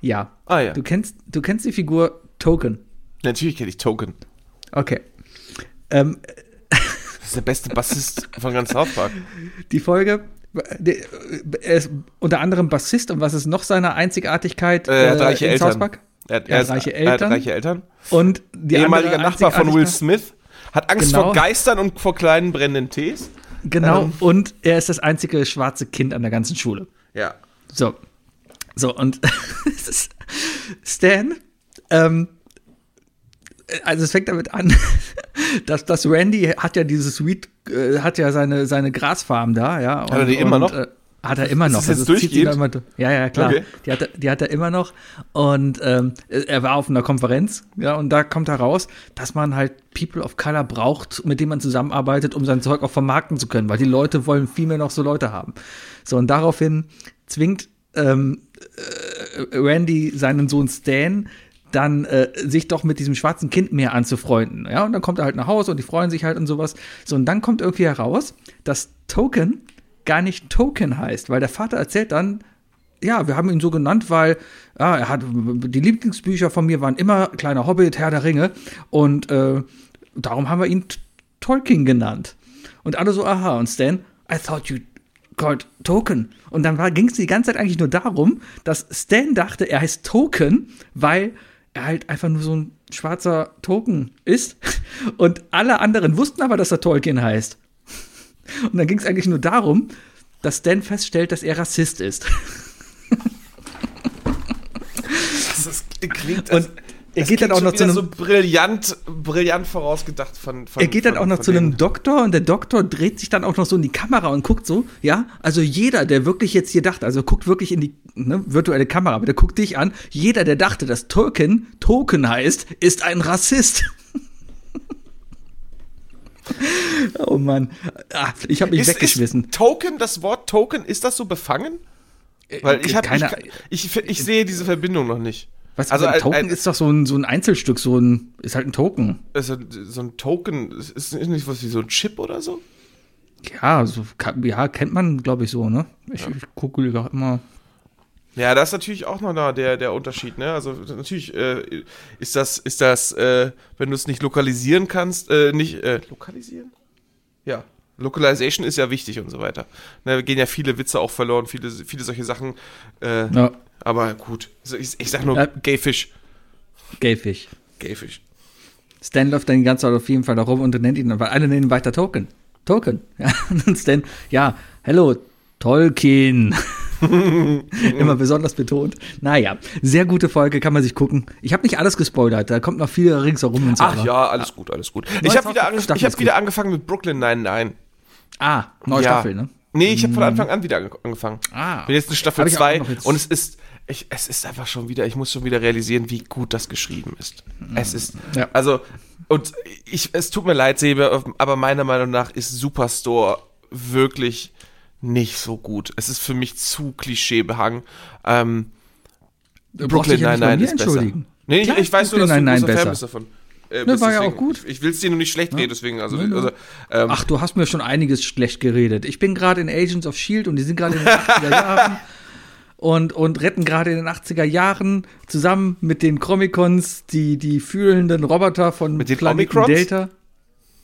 Ja. Ah ja. Du kennst, du kennst die Figur Token. Natürlich kenne ich Token. Okay. Ähm, Das ist der beste Bassist von ganz South Park. die Folge, er ist unter anderem Bassist und was ist noch seine Einzigartigkeit? Äh, er hat reiche in Eltern. South Park? Er hat, Er er ist, reiche Er hat Eltern. reiche Eltern. Und die Ehemaliger Nachbar von Will Smith. Hat Angst Genau. vor Geistern und vor kleinen brennenden Tees. Genau. Ähm. Und er ist das einzige schwarze Kind an der ganzen Schule. Ja. So. So, und Stan ähm, also es fängt damit an, dass das Randy hat ja dieses Sweet, äh, hat ja seine, seine Grasfarm da, ja. Und, Hat er die immer noch? Äh, hat er immer noch. Ist das Also da immer, ja, ja, klar. Okay. Die, hat, er- die hat er immer noch. Und ähm, er war auf einer Konferenz, ja, und da kommt heraus, dass man halt People of Color braucht, mit denen man zusammenarbeitet, um sein Zeug auch vermarkten zu können, weil die Leute wollen viel mehr noch so Leute haben. So, und daraufhin zwingt ähm, äh, Randy seinen Sohn Stan dann äh, sich doch mit diesem schwarzen Kind mehr anzufreunden. Ja, und dann kommt er halt nach Hause und die freuen sich halt und sowas. So, und dann kommt irgendwie heraus, dass Token gar nicht Token heißt, weil der Vater erzählt dann, ja, wir haben ihn so genannt, weil ja, er hat die Lieblingsbücher von mir waren immer kleiner Hobbit, Herr der Ringe und äh, darum haben wir ihn Tolkien genannt. Und alle so, aha, und Stan, I thought you called Token. Und dann ging es die ganze Zeit eigentlich nur darum, dass Stan dachte, er heißt Token, weil er halt einfach nur so ein schwarzer Token ist. Und alle anderen wussten aber, dass er Tolkien heißt. Und dann ging es eigentlich nur darum, dass Stan feststellt, dass er Rassist ist. Das ist, klingt, Und er es geht dann auch noch zu einem so brillant, brillant vorausgedacht von, von Er geht dann von, auch noch zu einem denen. Doktor und der Doktor dreht sich dann auch noch so in die Kamera und guckt so, ja, also jeder, der wirklich jetzt hier dachte, also guckt wirklich in die ne, virtuelle Kamera, aber der guckt dich an, jeder, der dachte, dass Token Token heißt, ist ein Rassist. oh Mann, ah, ich habe mich Ist, weggeschmissen. ist Token, das Wort Token, ist das so befangen? Weil ich habe Keine- ich, ich, ich sehe diese Verbindung noch nicht. Was, also ein ein- Token ein- ist doch so ein, so ein Einzelstück, so ein, ist halt ein Token. Also, so ein Token, ist nicht was wie so ein Chip oder so? Ja, so, ja kennt man, glaube ich, so, ne? Ich, ich gucke gerade immer. Ja, das ist natürlich auch noch da der, der Unterschied, ne? Also natürlich äh, ist das, ist das, äh, wenn du es nicht lokalisieren kannst, äh, nicht äh, lokalisieren? Ja. Localization ist ja wichtig und so weiter. Ne, gehen ja viele Witze auch verloren, viele, viele solche Sachen. Äh, Ja, Aber gut. Also ich, ich sag nur Ja. Gayfish. Gayfish. Gayfish. Stan läuft dann die ganze Zeit auf jeden Fall da rum und nennt ihn, weil alle nennen ihn weiter Token. Token. Ja, und Stan, ja, hello, Tolkien. Immer besonders betont. Naja, sehr gute Folge, kann man sich gucken. Ich habe nicht alles gespoilert, da kommt noch viel ringsherum und so. Ach ja, alles gut, alles gut. Ich habe wieder, Staffel ich hab wieder gut. angefangen mit Brooklyn 99. Ah, neue ja. Staffel, ne? Nee, ich habe von Anfang an wieder ange angefangen. Ah. Bin jetzt in Staffel Hab ich auch 2 noch jetzt- und es ist, ich, es ist einfach schon wieder, ich muss schon wieder realisieren, wie gut das geschrieben ist. Es ist, Ja. also, und ich, es tut mir leid, Sebe, aber meiner Meinung nach ist Superstore wirklich nicht so gut. Es ist für mich zu klischeebehangen. Ähm, ja nicht bei mir entschuldigen. Nee, Klar ich, ich ist weiß nur, dass Brooklyn du ein Nine-Nine großer Fan besser. bist davon. Äh, Ne, war ja auch gut. Ich, ich will es dir nur nicht schlecht reden, deswegen, also, Ja, ja. also ähm, Ach, du hast mir schon einiges schlecht geredet. Ich bin gerade in Agents of Shield und die sind gerade in den 80er Jahren und, und retten gerade in den 80er Jahren zusammen mit den Comicons die, die fühlenden Roboter von Mit den Planeten Omikrons? Delta.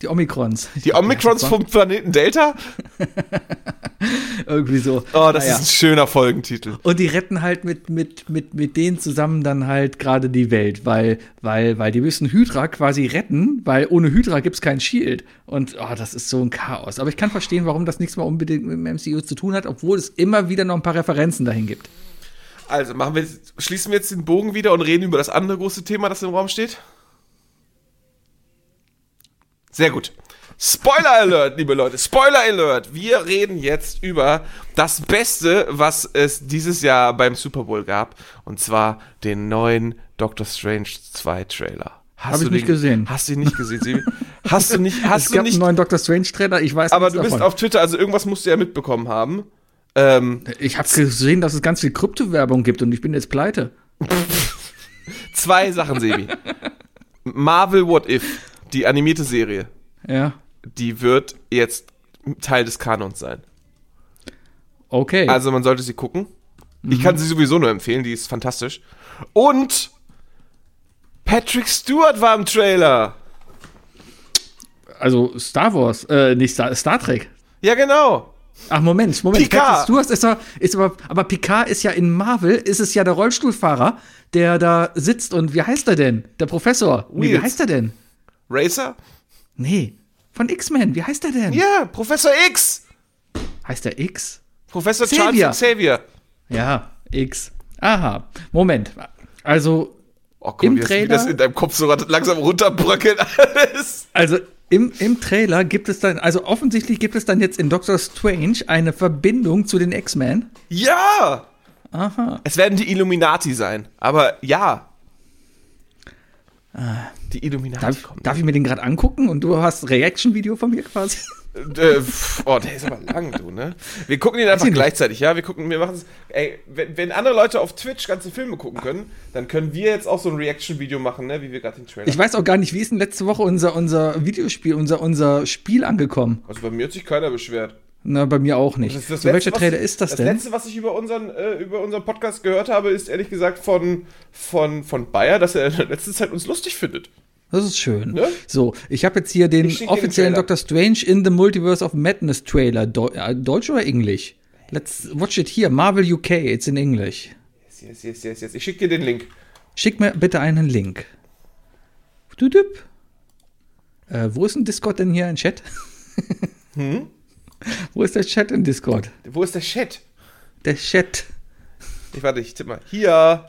Die Omikrons. die Omikrons vom Planeten Delta? Irgendwie so. Oh, das Naja. ist ein schöner Folgentitel. Und die retten halt mit, mit, mit, mit denen zusammen dann halt gerade die Welt, weil, weil, weil die müssen Hydra quasi retten, weil ohne Hydra gibt's kein Shield. Und oh, das ist so ein Chaos. Aber ich kann verstehen, warum das nichts mehr unbedingt mit dem MCU zu tun hat, obwohl es immer wieder noch ein paar Referenzen dahin gibt. Also, machen wir schließen wir jetzt den Bogen wieder und reden über das andere große Thema, das im Raum steht? Sehr gut. Spoiler Alert, liebe Leute, Spoiler Alert. Wir reden jetzt über das Beste, was es dieses Jahr beim Super Bowl gab. Und zwar den neuen Doctor Strange 2 Trailer. Hast Hab du ich nicht den, gesehen. Hast du ihn nicht gesehen, Sebi? Hast du nicht, hast es du gab nicht, einen neuen Doctor Strange Trailer, ich weiß aber du bist davon. auf Twitter, also irgendwas musst du ja mitbekommen haben. Ähm, ich habe gesehen, dass es ganz viel Kryptowerbung gibt und ich bin jetzt pleite. zwei Sachen, Sebi. Marvel What If, die animierte Serie. Ja, die wird jetzt Teil des Kanons sein. okay. Also man sollte sie gucken. Ich kann sie sowieso nur empfehlen, die ist fantastisch. Und Patrick Stewart war im Trailer. also Star Wars, äh, nicht Star, Star Trek. Ja, genau. Ach, Moment, Moment. Picard. Patrick Stewart ist, doch- ist aber, aber Picard ist ja in Marvel, ist es ja der Rollstuhlfahrer, der da sitzt und wie heißt er denn? Der Professor. Nee, wie heißt er denn? Racer? Nee, von X-Men, wie heißt er denn? Ja, Professor X. Heißt er X? Professor Xavier. Charles Xavier. Ja, X. Aha, Moment. Also, Oh, guck, Im wie das, wie Trailer- das in deinem Kopf so langsam runterbröckelt alles. Also im, im Trailer gibt es dann, also offensichtlich gibt es dann jetzt in Doctor Strange eine Verbindung zu den X-Men. Ja! Aha. Es werden die Illuminati sein, aber ja. Die Illuminati Darf, kommen. darf ich mir den gerade angucken und du hast Reaction-Video von mir quasi? Äh, oh, der ist aber lang, du, ne? Wir gucken ihn einfach gleichzeitig, ja? Wir gucken, wir machen es. Ey, wenn, wenn andere Leute auf Twitch ganze Filme gucken können, dann können wir jetzt auch so ein Reaction-Video machen, ne? Wie wir gerade den Trailer. Ich weiß auch gar nicht, wie ist denn letzte Woche unser, unser Videospiel, unser, unser Spiel angekommen? also bei mir hat sich keiner beschwert. Na, bei mir auch nicht. Das das so, welcher Letzte, was Trailer ich- ist das, Das denn? letzte, was ich über unseren, äh, über unseren Podcast gehört habe, ist ehrlich gesagt von, von, von Bayer, dass er in der letzten Zeit uns lustig findet. Das ist schön. Ne? So, ich habe jetzt hier den offiziellen. Doctor Strange in the Multiverse of Madness Trailer. Deu äh, Deutsch oder Englisch? Let's watch it here. Marvel UK, it's in English. Yes, yes, yes, yes, yes. Ich schicke dir den Link. Schick mir bitte einen Link. Dudup. Äh, wo ist ein Discord denn hier? Ein Chat? Hm? Wo ist der Chat in Discord? Wo ist der Chat? Der Chat. Ich warte, ich tippe mal. Hier.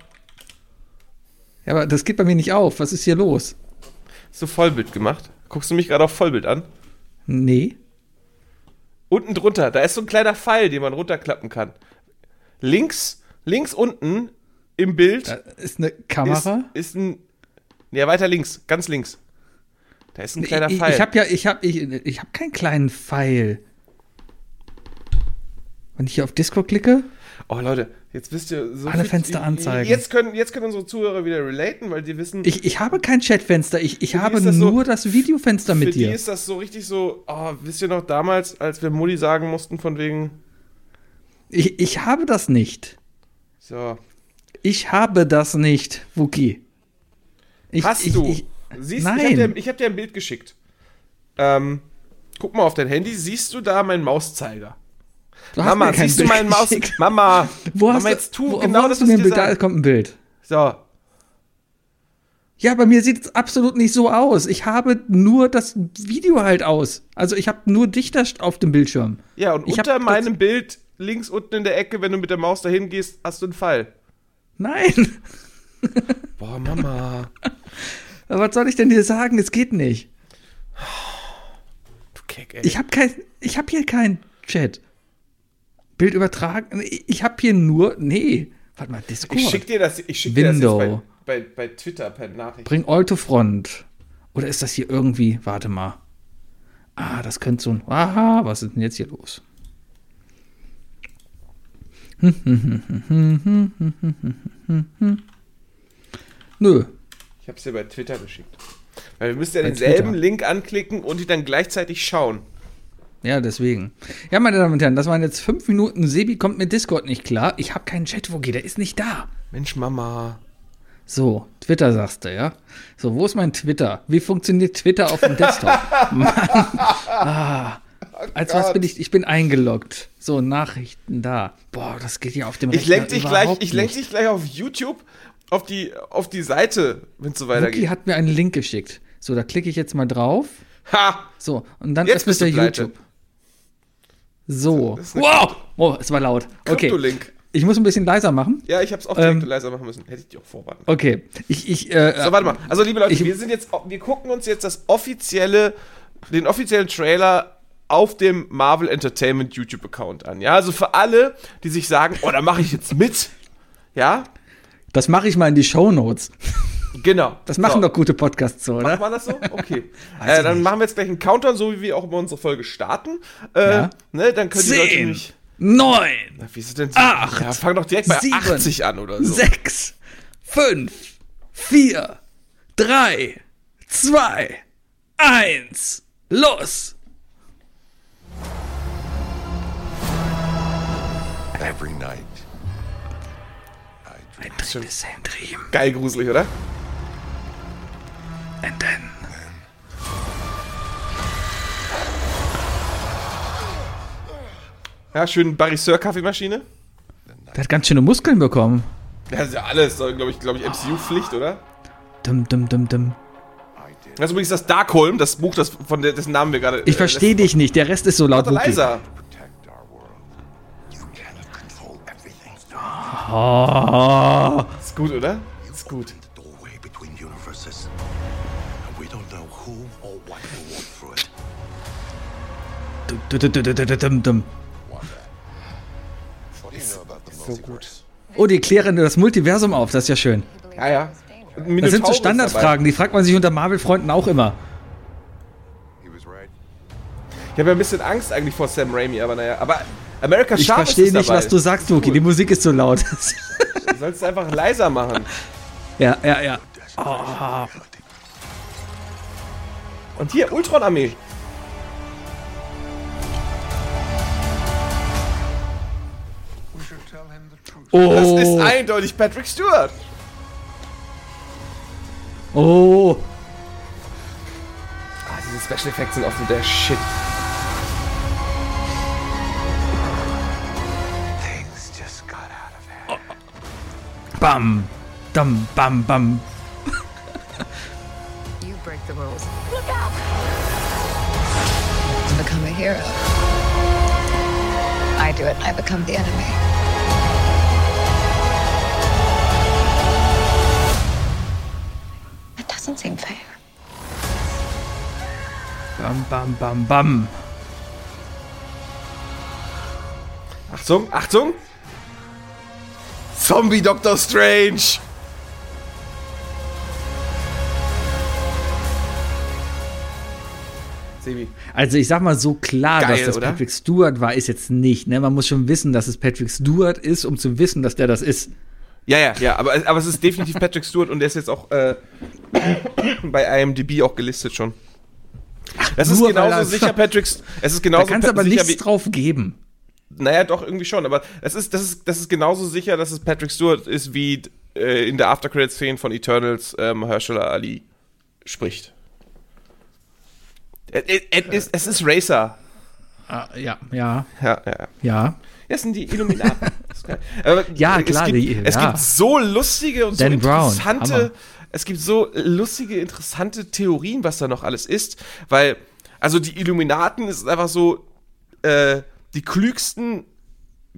Ja, aber das geht bei mir nicht auf. Was ist hier los? Hast du Vollbild gemacht? Guckst du mich gerade auf Vollbild an? Nee. Unten drunter, da ist so ein kleiner Pfeil, den man runterklappen kann. Links, links unten im Bild Da ist eine ist, Kamera. ist ein. Ja, weiter links, ganz links. Da ist ein kleiner ich, Pfeil. ich habe ja, ich habe, ich, ich habe keinen kleinen Pfeil. Wenn ich hier auf Discord klicke, oh Leute, jetzt wisst ihr so Alle viel- Fenster anzeigen. Jetzt können, jetzt können unsere Zuhörer wieder relaten, weil die wissen, ich, ich habe kein Chatfenster, ich, ich Für die habe das so- nur das Videofenster für mit die dir. ist das so richtig so, oh, wisst ihr noch damals, als wir Mutti sagen mussten von wegen, Ich, ich habe das nicht. so, Ich habe das nicht, Wookie. Ich, hast ich, du, Ich, siehst, nein. ich habe dir, hab dir ein Bild geschickt. Ähm, guck mal auf dein Handy, siehst du da meinen Mauszeiger? Du hast Mama, siehst du Bild meinen Maus? Mama, Wo Mama, hast du, jetzt tu wo, genau wo das, hast du was mir Bild? Da kommt ein Bild. So, Ja, bei mir sieht es absolut nicht so aus. Ich habe nur das Video halt aus. Also ich habe nur dich da auf dem Bildschirm. ja, und Ich unter meinem Bild, links unten in der Ecke, wenn du mit der Maus dahin gehst, hast du einen Pfeil. Nein. Boah, Mama. Aber was soll ich denn dir sagen? Es geht nicht. Du Keck, ey. Ich habe kein, ich habe hier kein Chat. Bild übertragen. Ich, ich habe hier nur, nee. Warte mal, Discord. Ich schick dir das, ich schick dir das jetzt Window. bei, bei, bei Twitter per Nachricht. Bring all to front. Oder ist das hier irgendwie, warte mal. Ah, das könnte so ein, aha, was ist denn jetzt hier los? Nö. Ich hab's dir bei Twitter geschickt. Weil wir müssen ja Bei denselben Twitter. Link anklicken und die dann gleichzeitig schauen. Ja, deswegen. Ja, meine Damen und Herren, das waren jetzt fünf Minuten. Sebi kommt mit Discord nicht klar. Ich habe keinen Chat, wo geht der ist nicht da. Mensch, Mama. So, Twitter sagst du, ja? So, wo ist mein Twitter? Wie funktioniert Twitter auf dem Desktop? Mann. Ah, als was bin ich? Ich bin eingeloggt. So, Nachrichten da. Boah, das geht ja auf dem Ich lenk dich gleich, ich lenk nicht. dich gleich auf YouTube auf die, auf die Seite, wenn es so Wookie weitergeht. hat mir einen Link geschickt. So, da klicke ich jetzt mal drauf. Ha! So, und dann Jetzt öffnet der. YouTube. So. Wow! Oh, es war laut. Okay. Kryptolink. Ich muss ein bisschen leiser machen. Ja, ich hab's auch direkt Ähm, leiser machen müssen. Hätte ich dir auch vorwarten. Okay. Ich, ich, äh, So, warte mal. Also, liebe Leute, ich- wir sind jetzt, wir gucken uns jetzt das offizielle, den offiziellen Trailer auf dem Marvel Entertainment YouTube-Account an. Ja, also für alle, die sich sagen, oh, da mache ich jetzt mit. Ja, Das mache ich mal in die Shownotes. Genau. Das machen so. doch gute Podcasts so, Macht oder? man das so? Okay. Äh, dann nicht. machen wir jetzt gleich einen Countdown, so wie wir auch immer unsere Folge starten. Äh, Ja. ne, dann können die Leute Zehn, nämlich. neun, Na, wie ist es denn? Acht, ja, fang doch direkt bei sieben, 80 an oder so. sechs, fünf, vier, drei, zwei, eins, los! Every night, I dream. Ein Dream is same dream. Geil gruselig, oder? And then. Ja, schön Barry Sir Kaffeemaschine. Der hat ganz schöne Muskeln bekommen. Ja, das ist ja alles, glaube ich, glaube ich, MCU-Pflicht, oder? Dum, dum, dum, dum. Das ist übrigens das Darkholm, das Buch, das, von der, dessen Namen wir gerade. Ich verstehe dich nicht, der Rest ist so laut. Leiser. Protect our world. You cannot control everything. Oh. Ist gut, oder? Ist gut. The multiverse? Oh, die klären das Multiversum auf, das ist ja schön. Ja, ja. Das sind so. Standardfragen, die fragt man sich unter Marvel-Freunden auch immer. Ich habe ja ein bisschen Angst eigentlich vor Sam Raimi, aber naja. Aber America Ich Sharp verstehe ist es nicht, dabei. was du sagst, Luki. Die Musik ist so laut. Du sollst es einfach leiser machen. ja, ja, ja. Und hier, Ultron-Armee. Truth. Das ist Oh, eindeutig Patrick Stewart. oh. Ah, diese Special Effects sind auch so der Shit. Things just got out of hand. Bam. Dam, bam, bam. You break the rules. Look out! To become a hero. I do it, I become the enemy. Doesn't seem fair. Bam, bam, bam, bam. Achtung, Achtung. Zombie Doctor Strange. Sebi. Also ich sag mal so klar, Geil, dass das oder? Patrick Stewart war, ist jetzt nicht. Ne? Man muss schon wissen, dass es Patrick Stewart ist, um zu wissen, dass der das ist. Ja, ja, ja, aber, aber es ist definitiv Patrick Stewart und der ist jetzt auch äh, bei IMDb auch gelistet schon. Das ist genauso er- sicher Patrick. Es ist Da genauso kannst du aber sicher nichts wie, drauf geben. Naja, doch, irgendwie schon, aber das ist, das ist, das ist genauso sicher, dass es Patrick Stewart ist, wie äh, in der After-Credit-Szene von Eternals ähm, Herschel Ali spricht. Es, es, es, es ist Racer. Ah, ja, ja, Ja, ja, ja. Das sind die Illuminaten. Aber Ja, es klar, Gibt, die- es ja. gibt so lustige und Dan so Brown, interessante. Hammer. es gibt so lustige, interessante Theorien, was da noch alles ist. Weil, also die Illuminaten ist einfach so, äh, die klügsten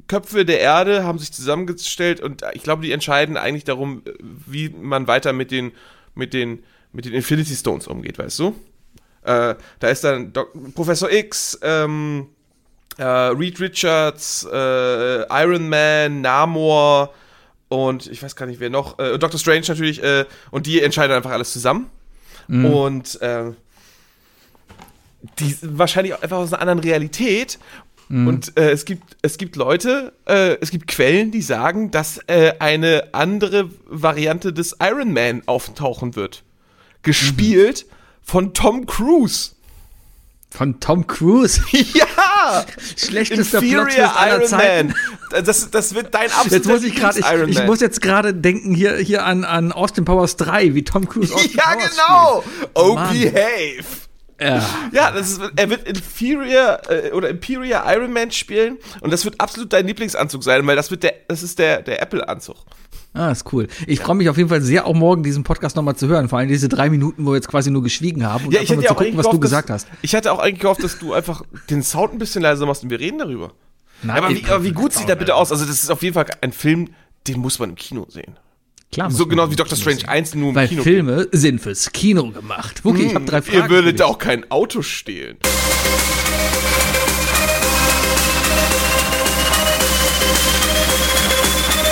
Köpfe der Erde haben sich zusammengestellt und ich glaube, die entscheiden eigentlich darum, wie man weiter mit den, mit den, mit den Infinity Stones umgeht, weißt du? Äh, da ist dann Doc Professor X, ähm, äh, Reed Richards, äh, Iron Man, Namor und ich weiß gar nicht wer noch, äh, Doctor Strange natürlich, äh, und die entscheiden einfach alles zusammen. Und äh, die sind wahrscheinlich auch einfach aus einer anderen Realität. Und äh, es gibt es gibt Leute, äh, es gibt Quellen, die sagen, dass äh, eine andere Variante des Iron Man auftauchen wird. Gespielt von Tom Cruise. Von Tom Cruise. Ja! Schlechtester Inferior Plot-Twist aller Iron Zeiten. Man. Das, das wird dein absoluter Jetzt muss ich gerade, ich, ich Man. muss jetzt gerade denken hier, hier an, an Austin Powers 3, wie Tom Cruise Austin ja, Powers genau! Oh, Mann. behave! Ja. Ja, das ist, er wird Inferior äh, oder Imperial Iron Man spielen und das wird absolut dein Lieblingsanzug sein, weil das wird der, das ist der, der Apple-Anzug. Ah, ist cool. Ich freue mich auf jeden Fall sehr, auch morgen diesen Podcast nochmal zu hören. Vor allem diese drei Minuten, wo wir jetzt quasi nur geschwiegen haben und Ja, ich einfach mal zu gucken, eigentlich was du gehofft, gesagt dass, hast. Ich hatte auch eigentlich gehofft, dass du einfach den Sound ein bisschen leiser machst und wir reden darüber. Nein, aber, wie, ich- aber wie gut sieht der bitte aus? Also, das ist auf jeden Fall ein Film, den muss man im Kino sehen. Klar, So genau wie Doctor Strange sehen. 1 nur im Weil Kino. Filme sind fürs Kino gemacht. Wookie, ich habe drei Fragen. Ihr würdet auch kein Auto stehlen.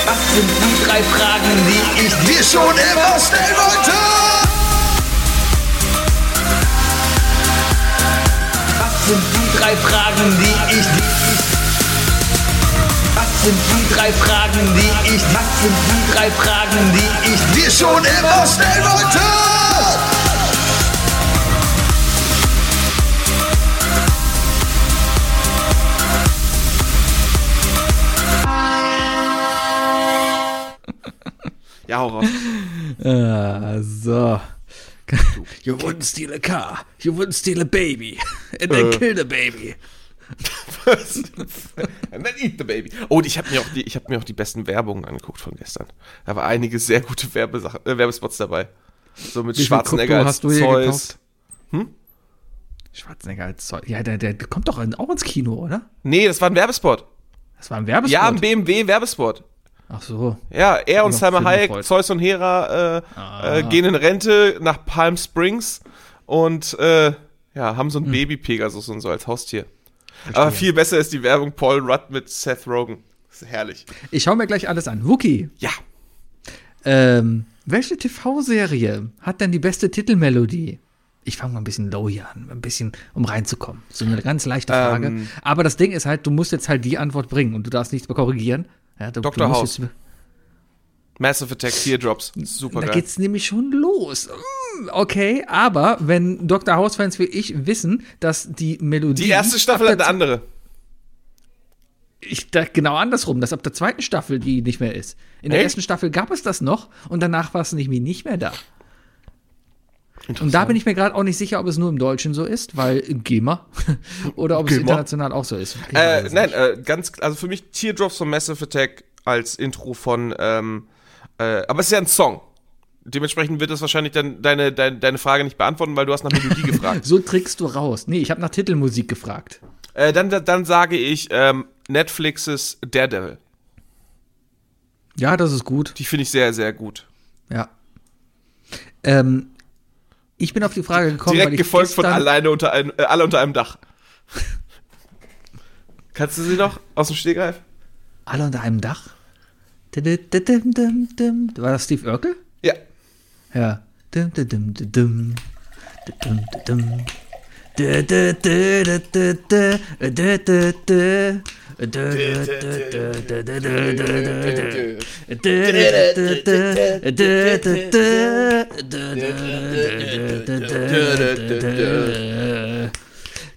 Was sind die drei Fragen, die ich dir schon immer stellen wollte. Was sind die drei Fragen, die ich Was sind die drei Fragen, die ich Was sind die drei Fragen, die ich dir schon immer stellen wollte. Ja, hau raus. Ah, so. You wouldn't steal a car. You wouldn't steal a baby. And then kill the baby. And then eat the baby. Oh, und ich habe mir, auch die- ich hab mir auch die besten Werbungen angeguckt von gestern. Da war einige sehr gute Werbesachen, äh, Werbespots dabei. So mit Wie Schwarzenegger als hast du Zeus. gekauft? Schwarzenegger als Zeug. Ja, der, der kommt doch auch ins Kino, oder? Nee, das war ein Werbespot. Das war ein Werbespot. Ja, ein BMW-Werbespot. Ach so. Ja, er und Film Hayek. Zeus und Hera äh, Ah. äh, gehen in Rente nach Palm Springs und äh, ja, haben so Hm. ein Baby-Pegasus und so als Haustier. Aber viel besser ist die Werbung Paul Rudd mit Seth Rogen. Das ist herrlich. Ich schaue mir gleich alles an. Wookie, Ja. ähm, welche TV-Serie hat denn die beste Titelmelodie? Ich fange mal ein bisschen low hier an, ein bisschen, um reinzukommen. So eine ganz leichte Frage. Ähm. Aber das Ding ist halt, du musst jetzt halt die Antwort bringen und du darfst nichts mehr korrigieren. Ja, du, Dr. du House. Jetzt, Massive Attack Teardrops. Super da geil. geht's nämlich schon los. Mm, Okay, aber wenn Dr. House-Fans wie ich wissen, dass die Melodie. Die erste Staffel hat eine andere. ich dachte genau andersrum, dass ab der zweiten Staffel die nicht mehr ist. In der Echt? ersten Staffel gab es das noch und danach war es nicht mehr, nicht mehr da. Und da bin ich mir gerade auch nicht sicher, ob es nur im Deutschen so ist, weil GEMA oder ob es GEMA? international auch so ist. Äh, es nein, äh, ganz, also für mich Teardrops von Massive Attack als Intro von, ähm, äh, aber es ist ja ein Song. Dementsprechend wird das wahrscheinlich dann deine, deine, deine Frage nicht beantworten, weil du hast nach Melodie gefragt. So trickst du raus. Nee, ich habe nach Titelmusik gefragt. Äh, dann, dann sage ich ähm, Netflixes Daredevil. Ja, das ist gut. Die finde ich sehr, sehr gut. Ja. Ähm, ich bin auf die Frage gekommen, Direkt gefolgt von alleine unter einem, äh, alle unter einem Dach. Kannst du sie noch aus dem Stegreif? Alle unter einem Dach. Dim-dim-dim-dim-dim. War das Steve Urkel? Ja. Ja. Dim, dim, dim, dim, dim. Dim, dim, dim. Da, da, da, da, da, da, da, da, da.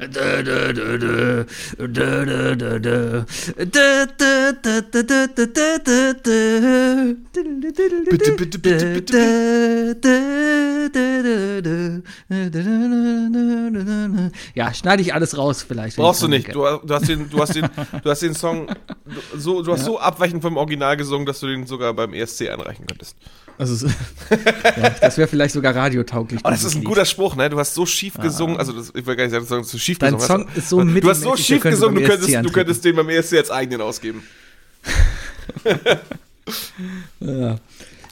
Bitte, bitte, bitte, bitte. Ja, schneide ich alles raus vielleicht. Brauchst du ich nicht. Du, du, hast den, du, hast den, du hast den Song so, du hast so abweichend vom Original gesungen, dass du den sogar beim ESC einreichen könntest. Also, ja, das wäre vielleicht sogar radiotauglich. Oh, das ist ein Lied. guter Spruch, ne? Du hast so schief gesungen, also das, ich will gar nicht sagen, dass du schief Dein gesungen Song ist so Du hast so schief gesungen, du könntest, du könntest den beim ESC als eigenen ausgeben.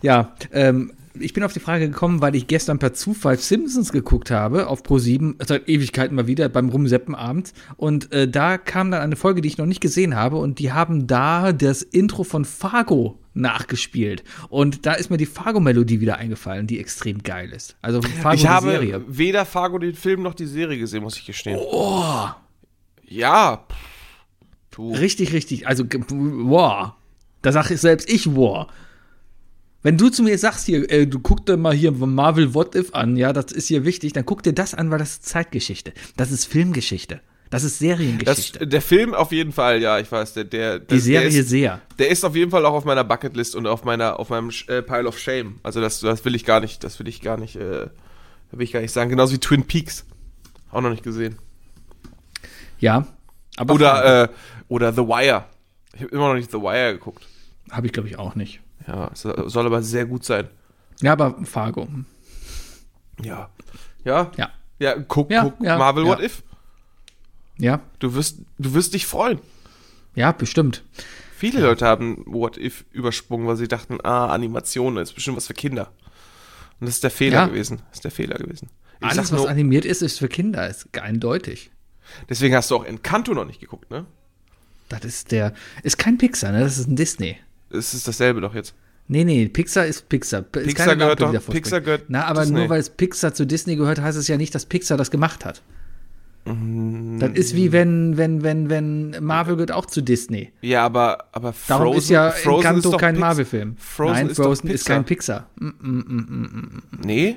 Ja, ähm, ich bin auf die Frage gekommen, weil ich gestern per Zufall Simpsons geguckt habe, auf Pro7, seit Ewigkeiten mal wieder, beim Rumseppen abends. Und äh, da kam dann eine Folge, die ich noch nicht gesehen habe, und die haben da das Intro von Fargo nachgespielt. Und da ist mir die Fargo-Melodie wieder eingefallen, die extrem geil ist. Also Fargo ich die habe Serie. weder Fargo den Film noch die Serie gesehen, muss ich gestehen. Oh. Ja. Du. Richtig, richtig. Also, wow. Da sag ich selbst ich, wow. Wenn du zu mir sagst hier, äh, du guck dir mal hier Marvel What If an, ja, das ist hier wichtig, dann guck dir das an, weil das ist Zeitgeschichte. Das ist Filmgeschichte. Das ist Das, Seriengeschichte. der Film auf jeden Fall, ja, ich weiß, der, der, Die Serie der ist, sehr. der ist auf jeden Fall auch auf meiner Bucketlist und auf meiner, auf meinem äh, Pile of Shame. Also das, das will ich gar nicht, das will ich gar nicht, äh, will ich gar nicht sagen. Genauso wie Twin Peaks. Auch noch nicht gesehen. Ja. Aber Oder, äh, oder The Wire. Ich habe immer noch nicht The Wire geguckt. habe ich glaube ich auch nicht. Ja, soll aber sehr gut sein. Ja, aber Fargo. Ja. Ja? Ja. Ja, guck, Ja, guck ja, Marvel ja. What If. Ja. Du wirst, du wirst dich freuen. Ja, bestimmt. Viele Leute haben What If übersprungen, weil sie dachten, ah, Animation ist bestimmt was für Kinder. Und das ist der Fehler gewesen. Das ist der Fehler gewesen. Ich Alles, sag was nur, animiert ist, ist für Kinder. Ist eindeutig. deswegen hast du auch Encanto noch nicht geguckt, ne? Das ist der. Ist kein Pixar, ne? Das ist ein Disney. Es ist dasselbe doch jetzt. Nee, nee, Pixar ist Pixar. Ist Pixar keine gehört Lampe, doch- Pixar gehört Na, aber Disney. nur weil es Pixar zu Disney gehört, heißt es ja nicht, dass Pixar das gemacht hat. Mm. Das ist wie wenn, wenn, wenn, wenn Marvel gehört auch zu Disney. Ja, aber, aber Frozen, Darum ist ja Frozen Encanto ist doch kein Pix- Marvel-Film. Frozen Nein, ist Frozen ist Pixar. kein Pixar. Nee?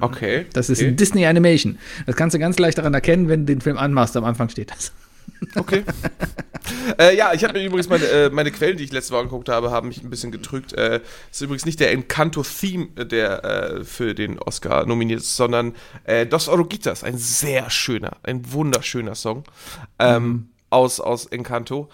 Okay. Das ist okay. ein Disney Animation. Das kannst du ganz leicht daran erkennen, wenn du den Film anmachst. Am Anfang steht das. Okay. äh, ja, ich habe mir übrigens meine, äh, meine Quellen, die ich letzte Woche geguckt habe, haben mich ein bisschen getrügt. Äh, ist übrigens nicht der Encanto-Theme, der äh, für den Oscar nominiert ist, sondern äh, Dos Oruguitas, ein sehr schöner, ein wunderschöner Song ähm, aus, aus Encanto.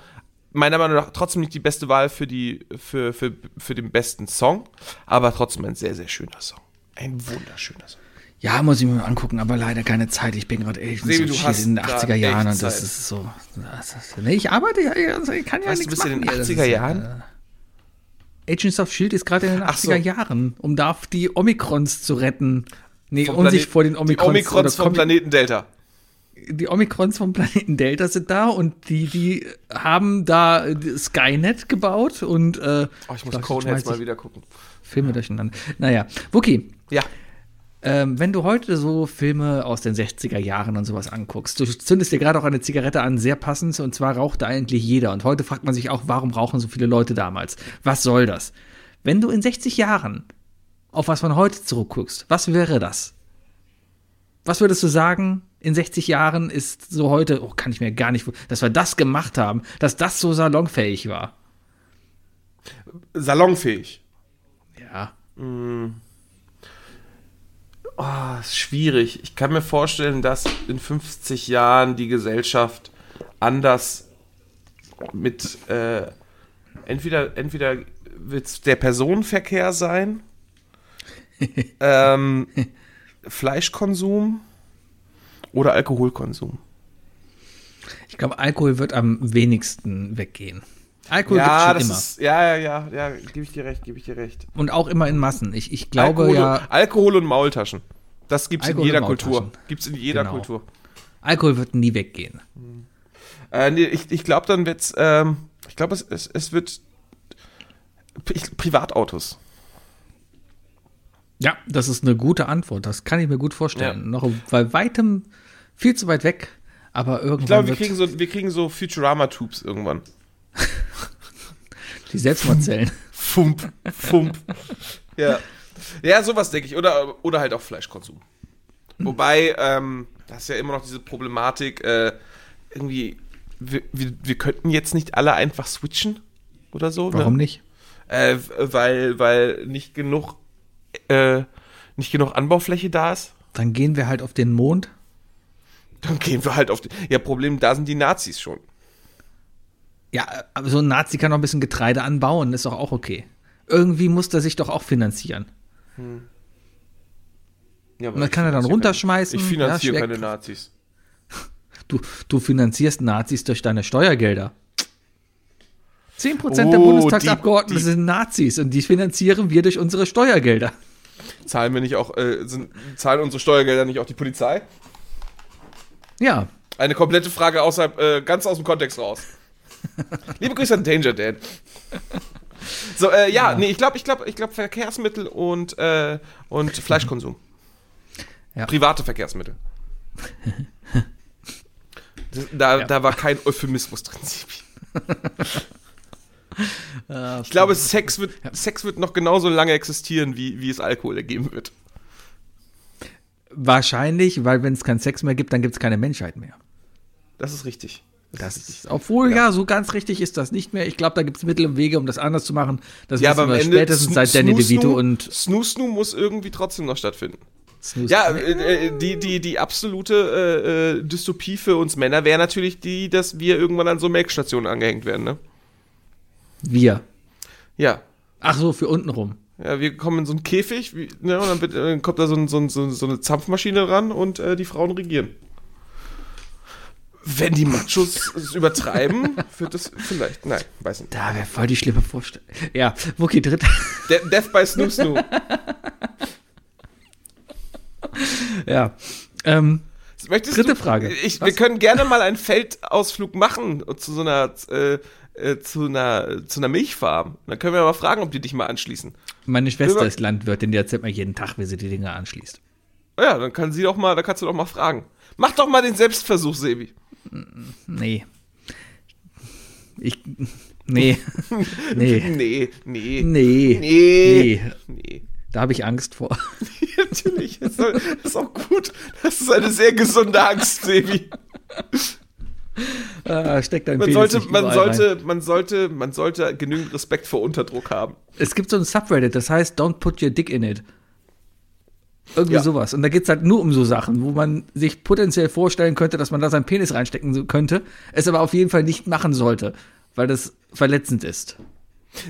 Meiner Meinung nach trotzdem nicht die beste Wahl für, die, für, für, für den besten Song, aber trotzdem ein sehr, sehr schöner Song. Ein wunderschöner Song. Ja, muss ich mir mal angucken, aber leider keine Zeit. Ich bin gerade echt so du hast in den grad 80er Jahren und das Zeit. ist so. Das ist, nee, ich arbeite ja, also ich kann ja Weißt du, nichts bist du in machen. den hier. Das 80er ist, Jahren? Äh, Agents of Shield ist gerade in den Ach so. 80er Jahren, um da die Omikrons zu retten. Nee, Vom um sich Planet- vor den Die Omikrons, Omikrons oder vom Planeten Delta. die Omikrons vom Planeten Delta sind da und die, die haben da äh, Skynet gebaut und äh, Oh, ich muss Coneheads schmeiß mal wieder gucken. Filme durcheinander. Naja, Wookie, Ja. Ähm, wenn du heute so Filme aus den 60er Jahren und sowas anguckst, du zündest dir gerade auch eine Zigarette an, sehr passend, und zwar rauchte eigentlich jeder. Und heute fragt man sich auch, warum rauchen so viele Leute damals? Was soll das? Wenn du in 60 Jahren auf was von heute zurückguckst, was wäre das? Was würdest du sagen, in 60 Jahren ist so heute, oh, kann ich mir gar nicht, dass wir das gemacht haben, dass das so salonfähig war? Salonfähig. Ja. Oh, ist schwierig. Ich kann mir vorstellen, dass in 50 Jahren die Gesellschaft anders mit äh, entweder entweder wird der Personenverkehr sein, ähm, Fleischkonsum oder Alkoholkonsum. Ich glaube, Alkohol wird am wenigsten weggehen. Alkohol Ja, das schon immer. ist ja ja ja ja, gebe ich dir recht, gebe ich dir recht. Und auch immer in Massen. Ich, ich glaube Alkohol, ja, und, Alkohol und Maultaschen. Das gibt's Alkohol in jeder Kultur. Maultaschen. Gibt's in jeder Genau. Kultur. Alkohol wird nie weggehen. Äh, nee, ich ich glaube, dann wird's, ähm, ich glaube, es, es, es wird ich, Privatautos. Ja, das ist eine gute Antwort. Das kann ich mir gut vorstellen. Ja. Noch bei weitem viel zu weit weg, aber irgendwann Ich glaube, wir wird kriegen so, wir kriegen so Futurama-Tubes irgendwann. Die Selbstmordzellen. Fump, fump. ja. Ja, sowas denke ich. Oder, oder halt auch Fleischkonsum. Wobei, ähm, das ist ja immer noch diese Problematik, äh, irgendwie, wir, wir, wir könnten jetzt nicht alle einfach switchen oder so. Warum ne? nicht? Äh, weil, weil nicht genug, äh, nicht genug Anbaufläche da ist. Dann gehen wir halt auf den Mond. Dann gehen wir halt auf die. Ja, Problem, da sind die Nazis schon. Ja, aber so ein Nazi kann noch ein bisschen Getreide anbauen, ist doch auch okay. Irgendwie muss der sich doch auch finanzieren. Ja, Und das ich kann er dann runterschmeißen. Ich finanziere Ja, keine. Nazis. Du, du finanzierst Nazis durch deine Steuergelder. 10% der Oh, Bundestagsabgeordneten die- die- sind Nazis und die finanzieren wir durch unsere Steuergelder. Zahlen wir nicht auch, äh, sind, zahlen unsere Steuergelder nicht auch die Polizei? Ja, Eine komplette Frage außerhalb, äh, ganz aus dem Kontext raus. Liebe Grüße an Danger Dan. So, äh, ja, nee, ich glaube, ich glaube, ich glaube Verkehrsmittel und, äh, und Fleischkonsum. Ja. Private Verkehrsmittel. Das, da, Ja. da war kein Euphemismus drin. Ich glaube, Sex wird, Sex wird noch genauso lange existieren, wie, wie es Alkohol ergeben wird. wahrscheinlich, weil wenn es keinen Sex mehr gibt, dann gibt es keine Menschheit mehr. Das ist richtig. Das ist, obwohl, ja. so ganz richtig ist das nicht mehr. Ich glaube, da gibt es Mittel und Wege, um das anders zu machen. Das Ja, wissen wir Ende spätestens Snu- seit Danny Snoo DeVito Snoo- und Snoo Snoo muss irgendwie trotzdem noch stattfinden. Snooze. Ja, äh, äh, die, die, die absolute äh, äh, Dystopie für uns Männer wäre natürlich die, dass wir irgendwann an so Melkstationen angehängt werden, ne? wir. Ja. Ach so, für unten rum. Ja, wir kommen in so einen Käfig, wie, ne, und dann, wird, äh, kommt da so, ein, so, ein, so, ein- so eine Zapfmaschine ran und äh, die Frauen regieren. Wenn die Machos es übertreiben, wird das vielleicht. Nein, weiß nicht. Da wäre voll die schlimme Vorstellung. Ja, Wookie, dritt. De Death by Snoo Snoo. ja. Ähm, Möchtest Dritte du, Frage. Ich, wir können gerne mal einen Feldausflug machen zu so einer, äh, äh, zu einer, zu einer Milchfarm. Dann können wir mal fragen, ob die dich mal anschließen. meine Schwester ist Landwirtin, die erzählt mir jeden Tag, wie sie die Dinger anschließt. Ja, dann kann sie doch mal, da kannst du doch mal fragen. Mach doch mal den Selbstversuch, Sebi. Nee. Ich. Nee. Nee. Nee, nee. Nee. Nee. Nee. Da habe ich Angst vor. Natürlich. Das ist, auch gut. Das ist eine sehr gesunde Angst, Sebi. Ah, steckt ein Man Penis sollte, man überall rein. sollte, man sollte, man sollte genügend Respekt vor Unterdruck haben. Es gibt so ein Subreddit, das heißt Don't put your dick in it. Irgendwie Ja. sowas. Und da geht es halt nur um so Sachen, wo man sich potenziell vorstellen könnte, dass man da seinen Penis reinstecken könnte, es aber auf jeden Fall nicht machen sollte, weil das verletzend ist.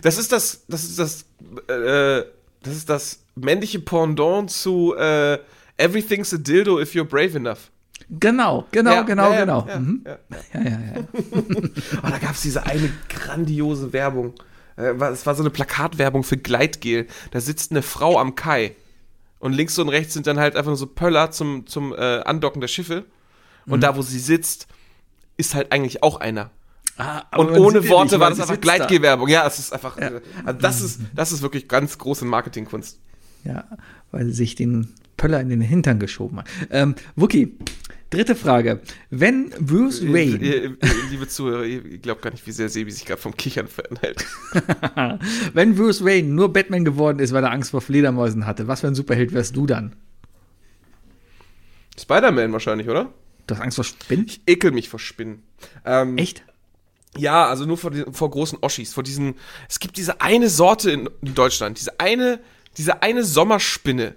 Das ist das, das ist das, äh, das ist das männliche Pendant zu äh, Everything's a dildo if you're brave enough. Genau, genau, Ja, genau, ja, genau. ja, mhm. ja. ja, ja. Oh, da gab es diese eine grandiose Werbung. Äh, Es war so eine Plakatwerbung für Gleitgel. Da sitzt eine Frau am Kai. Und links und rechts sind dann halt einfach nur so Pöller zum, zum äh, Andocken der Schiffe. Und da, wo sie sitzt, ist halt eigentlich auch einer. Ah, aber Und ohne ja Worte nicht, war das einfach sitzt da. Ja, es ist einfach. Also das ist, das ist wirklich ganz große Marketingkunst. Ja, weil sie sich den Pöller in den Hintern geschoben hat. Ähm, Wookie, dritte Frage. Wenn Bruce Wayne, Ihr, ihr, liebe Zuhörer, ihr glaubt gar nicht, wie sehr Sebi sich gerade vom Kichern fernhält. wenn Bruce Wayne nur Batman geworden ist, weil er Angst vor Fledermäusen hatte, was für ein Superheld wärst du dann? Spider-Man wahrscheinlich, oder? Du hast Angst vor Spinnen? Ich ekel mich vor Spinnen. Ähm, Echt? Ja, also nur vor, vor großen Oschis, vor diesen. Es gibt diese eine Sorte in, in Deutschland, diese eine, diese eine Sommerspinne,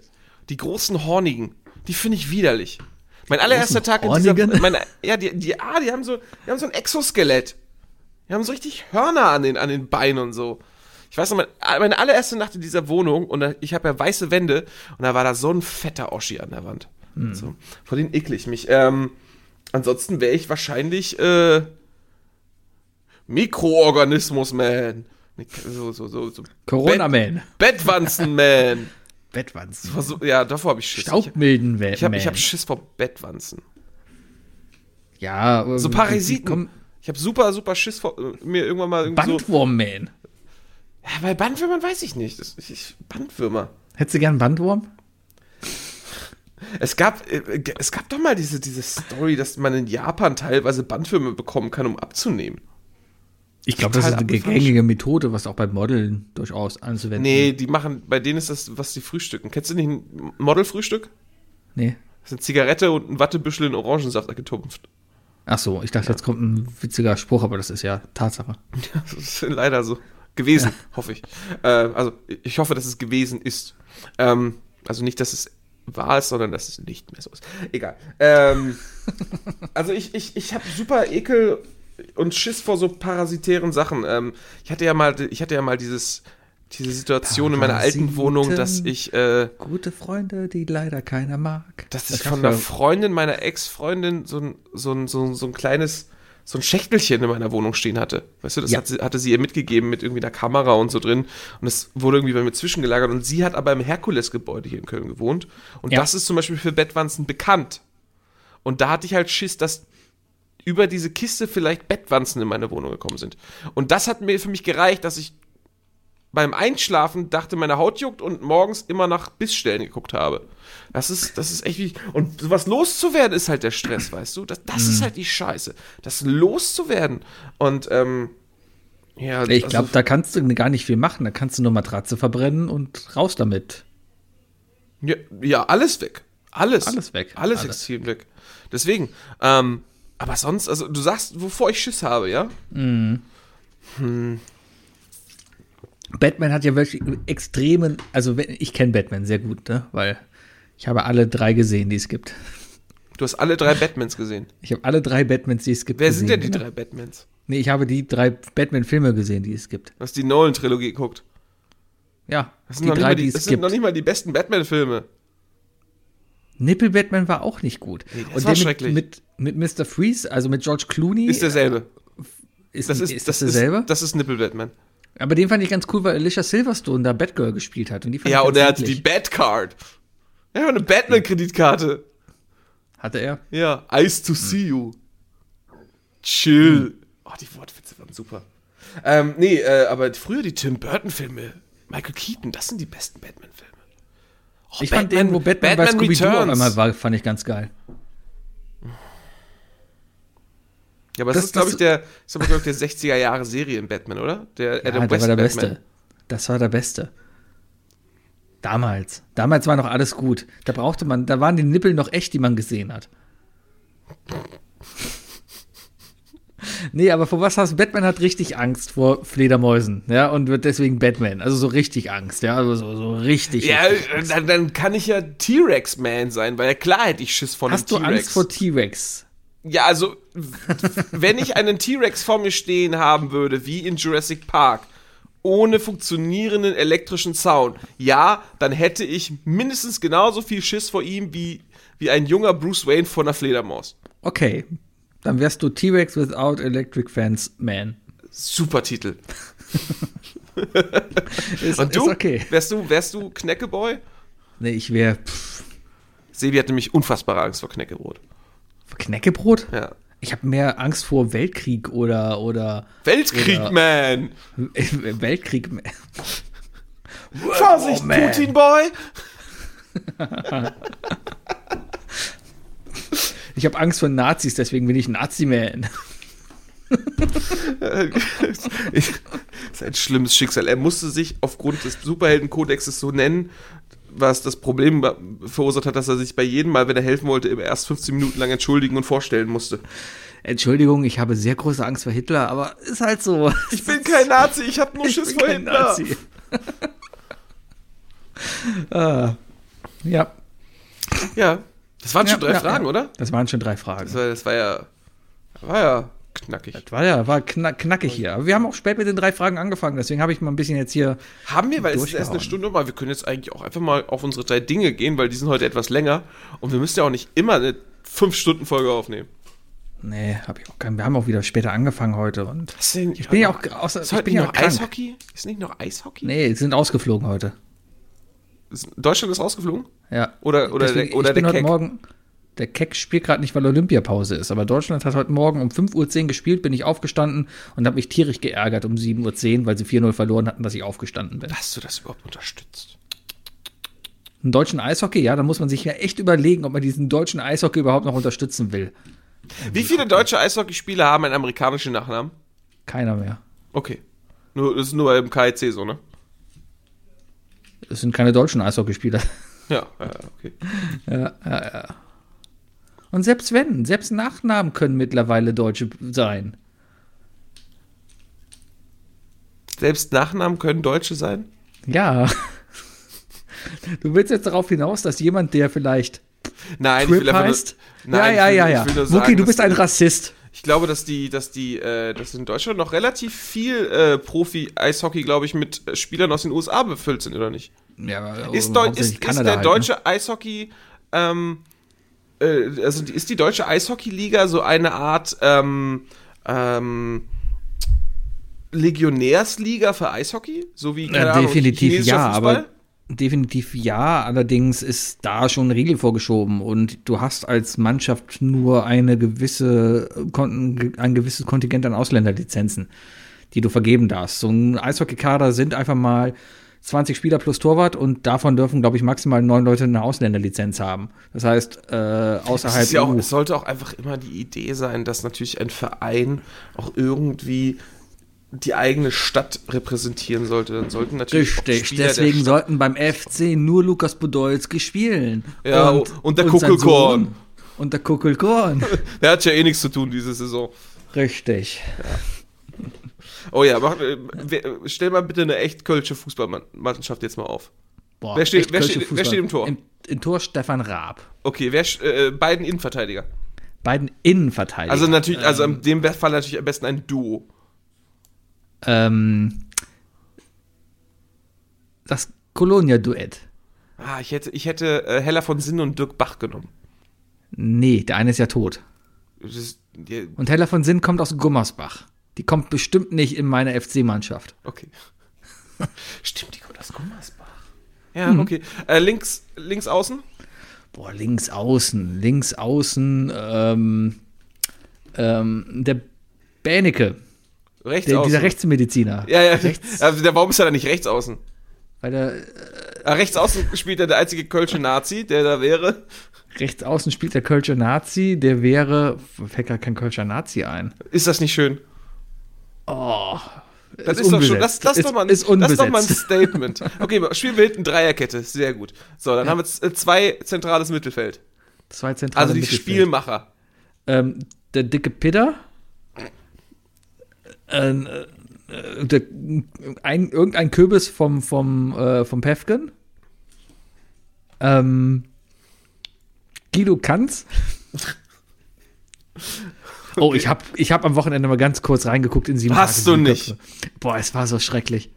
die großen Hornigen, die finde ich widerlich. Mein allererster Tag in dieser. Meine, ja, die, die, ah, die haben so, die haben so ein Exoskelett. Die haben so richtig Hörner an den, an den Beinen und so. Ich weiß noch, mein, meine allererste Nacht in dieser Wohnung und ich habe ja weiße Wände und da war da so ein fetter Oschi an der Wand. So, vor denen ekle ich mich. Ähm, ansonsten wäre ich wahrscheinlich äh, Mikroorganismus-Man. So, so, so, so. Corona-Man. Bett, Bettwanzen-Man. Bettwanzen. So- Ja, davor habe ich Schiss. Staubmilden-Man. Ich habe hab Schiss vor Bettwanzen. Ja, So ähm, Parasiten. Komm, Ich habe super, super Schiss vor äh, mir irgendwann mal irgendwie so. Bandwurm-Man. Ja, bei Bandwürmern weiß ich nicht. Das, ich, Bandwürmer. Hättest du gern Bandwurm? Es gab, äh, es gab doch mal diese, diese Story, dass man in Japan teilweise Bandwürmer bekommen kann, um abzunehmen. Ich glaube, das ist eine gängige Methode, was auch bei Modeln durchaus anzuwenden Nee, die machen, bei denen ist das, was die frühstücken. Kennst du nicht ein Modelfrühstück? Nee. Das ist eine Zigarette und ein Wattebüschel in Orangensaft getupft. Ach so, ich dachte, jetzt kommt ein witziger Spruch, aber das ist ja Tatsache. Das ist leider so. Gewesen, hoffe ich. Äh, also, ich hoffe, dass es gewesen ist. Ähm, also nicht, dass es war ist, sondern dass es nicht mehr so ist. Egal. Ähm, also ich, ich, ich habe super Ekel und Schiss vor so parasitären Sachen. Ähm, ich hatte ja mal, ich hatte ja mal dieses, diese Situation in meiner alten Wohnung, dass ich, äh, Gute Freunde, die leider keiner mag. dass Das ich von einer Freundin meiner Ex-Freundin so ein, so, ein, so, ein, so ein kleines, so ein Schächtelchen in meiner Wohnung stehen hatte. Weißt du, das Ja. hat sie, hatte sie ihr mitgegeben mit irgendwie einer Kamera und so drin. Und das wurde irgendwie bei mir zwischengelagert. Und sie hat aber im Herkules-Gebäude hier in Köln gewohnt. Und Ja. das ist zum Beispiel für Bettwanzen bekannt. Und da hatte ich halt Schiss, dass über diese Kiste vielleicht Bettwanzen in meine Wohnung gekommen sind. Und das hat mir für mich gereicht, dass ich beim Einschlafen dachte, meine Haut juckt und morgens immer nach Bissstellen geguckt habe. Das ist, das ist echt wie. Und sowas loszuwerden ist halt der Stress, weißt du? Das, das Mhm. ist halt die Scheiße. Das loszuwerden. Und, ähm, ja, Ich also- glaube, da kannst du gar nicht viel machen. Da kannst du nur Matratze verbrennen und raus damit. Ja, ja, alles weg. Alles. Alles weg. Alles, Alles. extrem weg. Deswegen, ähm, aber sonst, also du sagst, wovor ich Schiss habe, ja? Batman hat ja wirklich extremen, also ich kenne Batman sehr gut, ne? Weil ich habe alle drei gesehen, die es gibt. Du hast alle drei Batmans gesehen. Ich habe alle drei Batmans, die es gibt. Wer sind denn gesehen, die ne? drei Batmans? Nee, ich habe die drei Batman-Filme gesehen, die es gibt. Du hast die Nolan-Trilogie geguckt. Ja, Das sind, die drei, die die, es das sind gibt. noch nicht mal die besten Batman-Filme. Nippel Batman war auch nicht gut. das Und war der schrecklich. mit, mit, mit Mr. Freeze, also mit George Clooney, Ist derselbe. ist, Das ist, ist das das derselbe? Ist, das ist Nippel-Batman. Aber den fand ich ganz cool, weil Alicia Silverstone da Batgirl gespielt hat. Und die fand Ja, und er hatte die. Batcard. Er hat eine Batman-Kreditkarte. Hatte er? Ja, Ice to see you. Chill. Oh, die Wortwitze waren super. Ähm, nee, äh, aber früher die Tim Burton-Filme. Michael Keaton, das sind die besten Batman-Filme. Oh, Ich fand den, wo Batman, bei Scooby-Doo auf einmal war, fand ich ganz geil. Ja, aber das, Das- ist, glaube ich, der, ist, glaub ich, der 60er Jahre Serie in Batman, oder? Der Ja, Adam der West war der Batman. Beste. Das war der Beste. Damals. Damals war noch alles gut. Da brauchte man, da waren die Nippel noch echt, die man gesehen hat. Nee, aber vor was hast Batman hat richtig Angst vor Fledermäusen, ja, und wird deswegen Batman. Also so richtig Angst, ja, also so, so richtig. Ja, richtig äh, Angst. dann, dann kann ich ja T-Rex-Man sein, weil ja klar hätte ich Schiss vor einem Hast du T-Rex. Angst vor T-Rex? Ja, also, wenn ich einen T-Rex vor mir stehen haben würde, wie in Jurassic Park, ohne funktionierenden elektrischen Zaun. Ja, dann hätte ich mindestens genauso viel Schiss vor ihm wie, wie ein junger Bruce Wayne vor einer Fledermaus. Okay. Dann wärst du T-Rex without Electric Fence Man. Super Titel. Ist, Und du? ist okay. Wärst du, wärst du Kneckeboy? Nee, ich wäre Sebi hat nämlich unfassbare Angst vor Kneckebrot. Knäckebrot? Ja. Ich habe mehr Angst vor Weltkrieg oder oder Weltkrieg, Oder- man! Weltkrieg. Vorsicht, Oh, man. Putin Boy! Ich habe Angst vor Nazis, deswegen bin ich Nazi-Man. das ist ein schlimmes Schicksal. Er musste sich aufgrund des Superheldenkodexes so nennen, was das Problem verursacht hat, dass er sich bei jedem Mal, wenn er helfen wollte, immer erst 15 Minuten lang entschuldigen und vorstellen musste. Entschuldigung, ich habe sehr große Angst vor Hitler, aber ist halt so. Ich bin kein Nazi, ich habe nur Ich Schiss bin vor kein Hitler. Nazi. ah, ja. Ja, das waren schon Ja, drei ja, Fragen, oder? Das waren schon drei Fragen. Das war, das war ja, war ja knackig. War ja, war knack, knackig hier. Aber wir haben auch spät mit den drei Fragen angefangen, deswegen habe ich mal ein bisschen jetzt hier. Haben wir, weil es ist erst eine. Stunde, aber wir können jetzt eigentlich auch einfach mal auf unsere drei Dinge gehen, weil die sind heute etwas länger und wir müssen ja auch nicht immer eine 5-Stunden-Folge aufnehmen. Nee, habe ich auch keinen. Wir haben auch wieder später angefangen heute und. Was denn? Ich bin ja auch außer, Ist ich bin nicht ja noch krank. Eishockey? Ist nicht noch Eishockey? Nee, sind ausgeflogen heute. Deutschland ist rausgeflogen? Ja. Oder- oder Deswegen, der- oder ich bin der heute. Morgen. Der Keck spielt gerade nicht, weil Olympiapause ist. Aber Deutschland hat heute Morgen um 5.10 Uhr gespielt, bin ich aufgestanden und habe mich tierisch geärgert um 7.10 Uhr, weil sie 4-0 verloren hatten, dass ich aufgestanden bin. Hast du das überhaupt unterstützt? Einen deutschen Eishockey, ja, da muss man sich ja echt überlegen, ob man diesen deutschen Eishockey überhaupt noch unterstützen will. Wie viele deutsche Eishockeyspieler haben einen amerikanischen Nachnamen? Keiner mehr. Okay. Nur, das ist nur beim KIC so, ne? Es sind keine deutschen Eishockeyspieler. Ja, ja, okay. Und selbst wenn, selbst Nachnamen können mittlerweile Deutsche sein. Selbst Nachnamen können Deutsche sein? Ja. Du willst jetzt darauf hinaus, dass jemand, der vielleicht Nein, Quip ich will heißt? nur, nein, ja, ja, ja, ja. Mucki, du bist ein Rassist. Ich glaube, dass die, dass die, äh, dass in Deutschland noch relativ viel äh, Profi-Eishockey, glaube ich, mit äh, Spielern aus den USA befüllt sind, oder nicht? Ja, Ist, Deu ist, ist der halt, deutsche Eishockey, ähm, äh, also ist die deutsche Eishockey-Liga so eine Art ähm, ähm, Legionärsliga für Eishockey? So wie, Ne? keine Ja, Ahnung, definitiv ja, Fußball? aber definitiv ja. Allerdings ist da schon ein Riegel vorgeschoben und du hast als Mannschaft nur eine gewisse, ein gewisses Kontingent an Ausländerlizenzen, die du vergeben darfst. So ein Eishockey-Kader sind einfach mal 20 Spieler plus Torwart und davon dürfen, glaube ich, maximal neun Leute eine Ausländerlizenz haben. Das heißt, äh, Es, außerhalb ist ja auch, es sollte auch einfach immer die Idee sein, dass natürlich ein Verein auch irgendwie die eigene Stadt repräsentieren sollte. Dann sollten natürlich Richtig, der deswegen sollten beim FC nur Lukas Podolski spielen. Ja, und der sein Kuckelkorn. Und der Kuckelkorn. Der hat ja eh nichts zu tun diese Saison. Richtig. Oh ja, mach, äh, stell mal bitte eine echt kölsche Fußballmannschaft jetzt mal auf. Boah, Wer steht- wer steht- wer steht im Tor? Im, im Tor Stefan Raab. Okay, wer äh, beiden Innenverteidiger. Beiden Innenverteidiger. Also natürlich, also in dem Fall natürlich am besten ein Duo. Ähm, das Colonia-Duett. Ah, ich hätte, ich hätte äh, Hella von Sinn und Dirk Bach genommen. Nee, der eine ist ja tot. Ist, die, Und Hella von Sinn kommt aus Gummersbach. Die kommt bestimmt nicht in meine FC-Mannschaft. okay. Stimmt, die kommt aus Gummersbach. Ja, okay. Äh, links, links außen? Boah, links außen, links außen, ähm, ähm, der Bäneke, Rechts der, dieser Rechtsmediziner. ja, ja. Also, der, warum ist er da nicht rechts außen? Weil der Ah, rechts außen spielt er der einzige kölsche Nazi, der da wäre. rechts außen spielt der Kölscher Nazi, der wäre, fällt gar kein Kölscher Nazi ein. Ist das nicht schön? Oh, Das ist, doch schon, das, das, ist, doch mal, ist das ist doch mal ein. Statement. Okay, spielen wir hinten Dreierkette, sehr gut. So, dann haben wir äh, zwei zentrales Mittelfeld. Zwei zentrale Also die Mittelfeld. Spielmacher. Ähm, der dicke Pitter. Äh, der, ein, irgendein Kürbis vom, vom, äh, vom Pefken. Ähm, Guido Kanz. Oh, ich habe ich hab am Wochenende mal ganz kurz reingeguckt in sieben Hast Tage, du nicht? Köpfe. Boah, es war so schrecklich.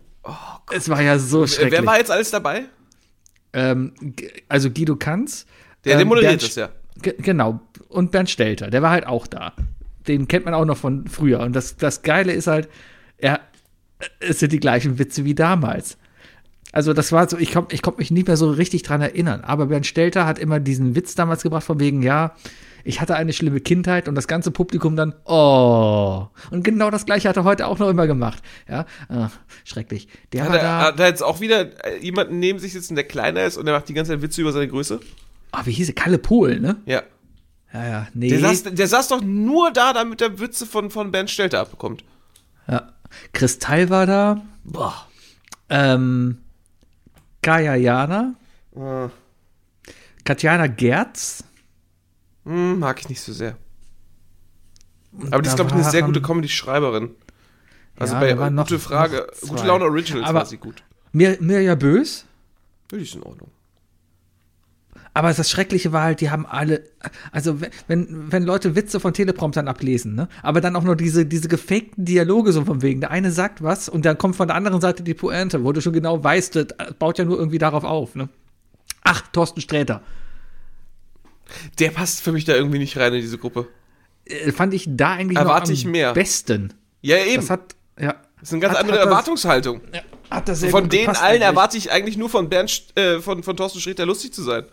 es war ja so schrecklich. Wer war jetzt alles dabei? ähm, also Guido Kanz. Der, der ähm, moderiert Bernd das ja. Ge- Genau. Und Bernd Stelter, der war halt auch da. Den kennt man auch noch von früher. Und das, das Geile ist halt, er, es sind die gleichen Witze wie damals. Also das war so, ich konnte ich konnt mich nicht mehr so richtig dran erinnern. Aber Bernd Stelter hat immer diesen Witz damals gebracht von wegen, ja, ich hatte eine schlimme Kindheit und das ganze Publikum dann, oh. Und genau das gleiche hat er heute auch noch immer gemacht. Ja, ah, schrecklich. Der Hat war er, da, hat er jetzt auch wieder äh, jemanden neben sich sitzen, der kleiner ist und der macht die ganze Zeit Witze über seine Größe? ah, wie hieß er? Kalle Pohl, ne? Ja. Ja, ja, nee. Der, saß, der saß doch nur da, damit er Witze von, von Bernd Stelter abbekommt. Ja. Kristall war da. Boah. Ähm, Kaya Jana. Äh, Katjana Gerz. hm, mag ich nicht so sehr. Aber die ist, glaube ich, eine sehr gute Comedy-Schreiberin. Also Ja, bei waren noch- Gute Frage, noch. Gute Laune Originals Aber- war sie gut. Mir, Mirja Bös. Ja, die ist in Ordnung. Aber das Schreckliche war halt, die haben alle, also wenn- wenn, Leute Witze von Telepromptern ablesen, ne, aber dann auch nur diese, diese gefakten Dialoge so von wegen, der eine sagt was und dann kommt von der anderen Seite die Pointe, wo du schon genau weißt, das baut ja nur irgendwie darauf auf, ne. Ach, Thorsten Sträter. Der passt für mich da irgendwie nicht rein in diese Gruppe. Äh, fand ich da eigentlich Erwarte noch am ich mehr. besten. Ja, eben. Das hat, ja. Das ist eine ganz hat- andere hat das- Erwartungshaltung. Ja, hat das sehr Von gut denen allen eigentlich. erwarte ich eigentlich nur von Bernd, äh, von, von Thorsten Sträter lustig zu sein.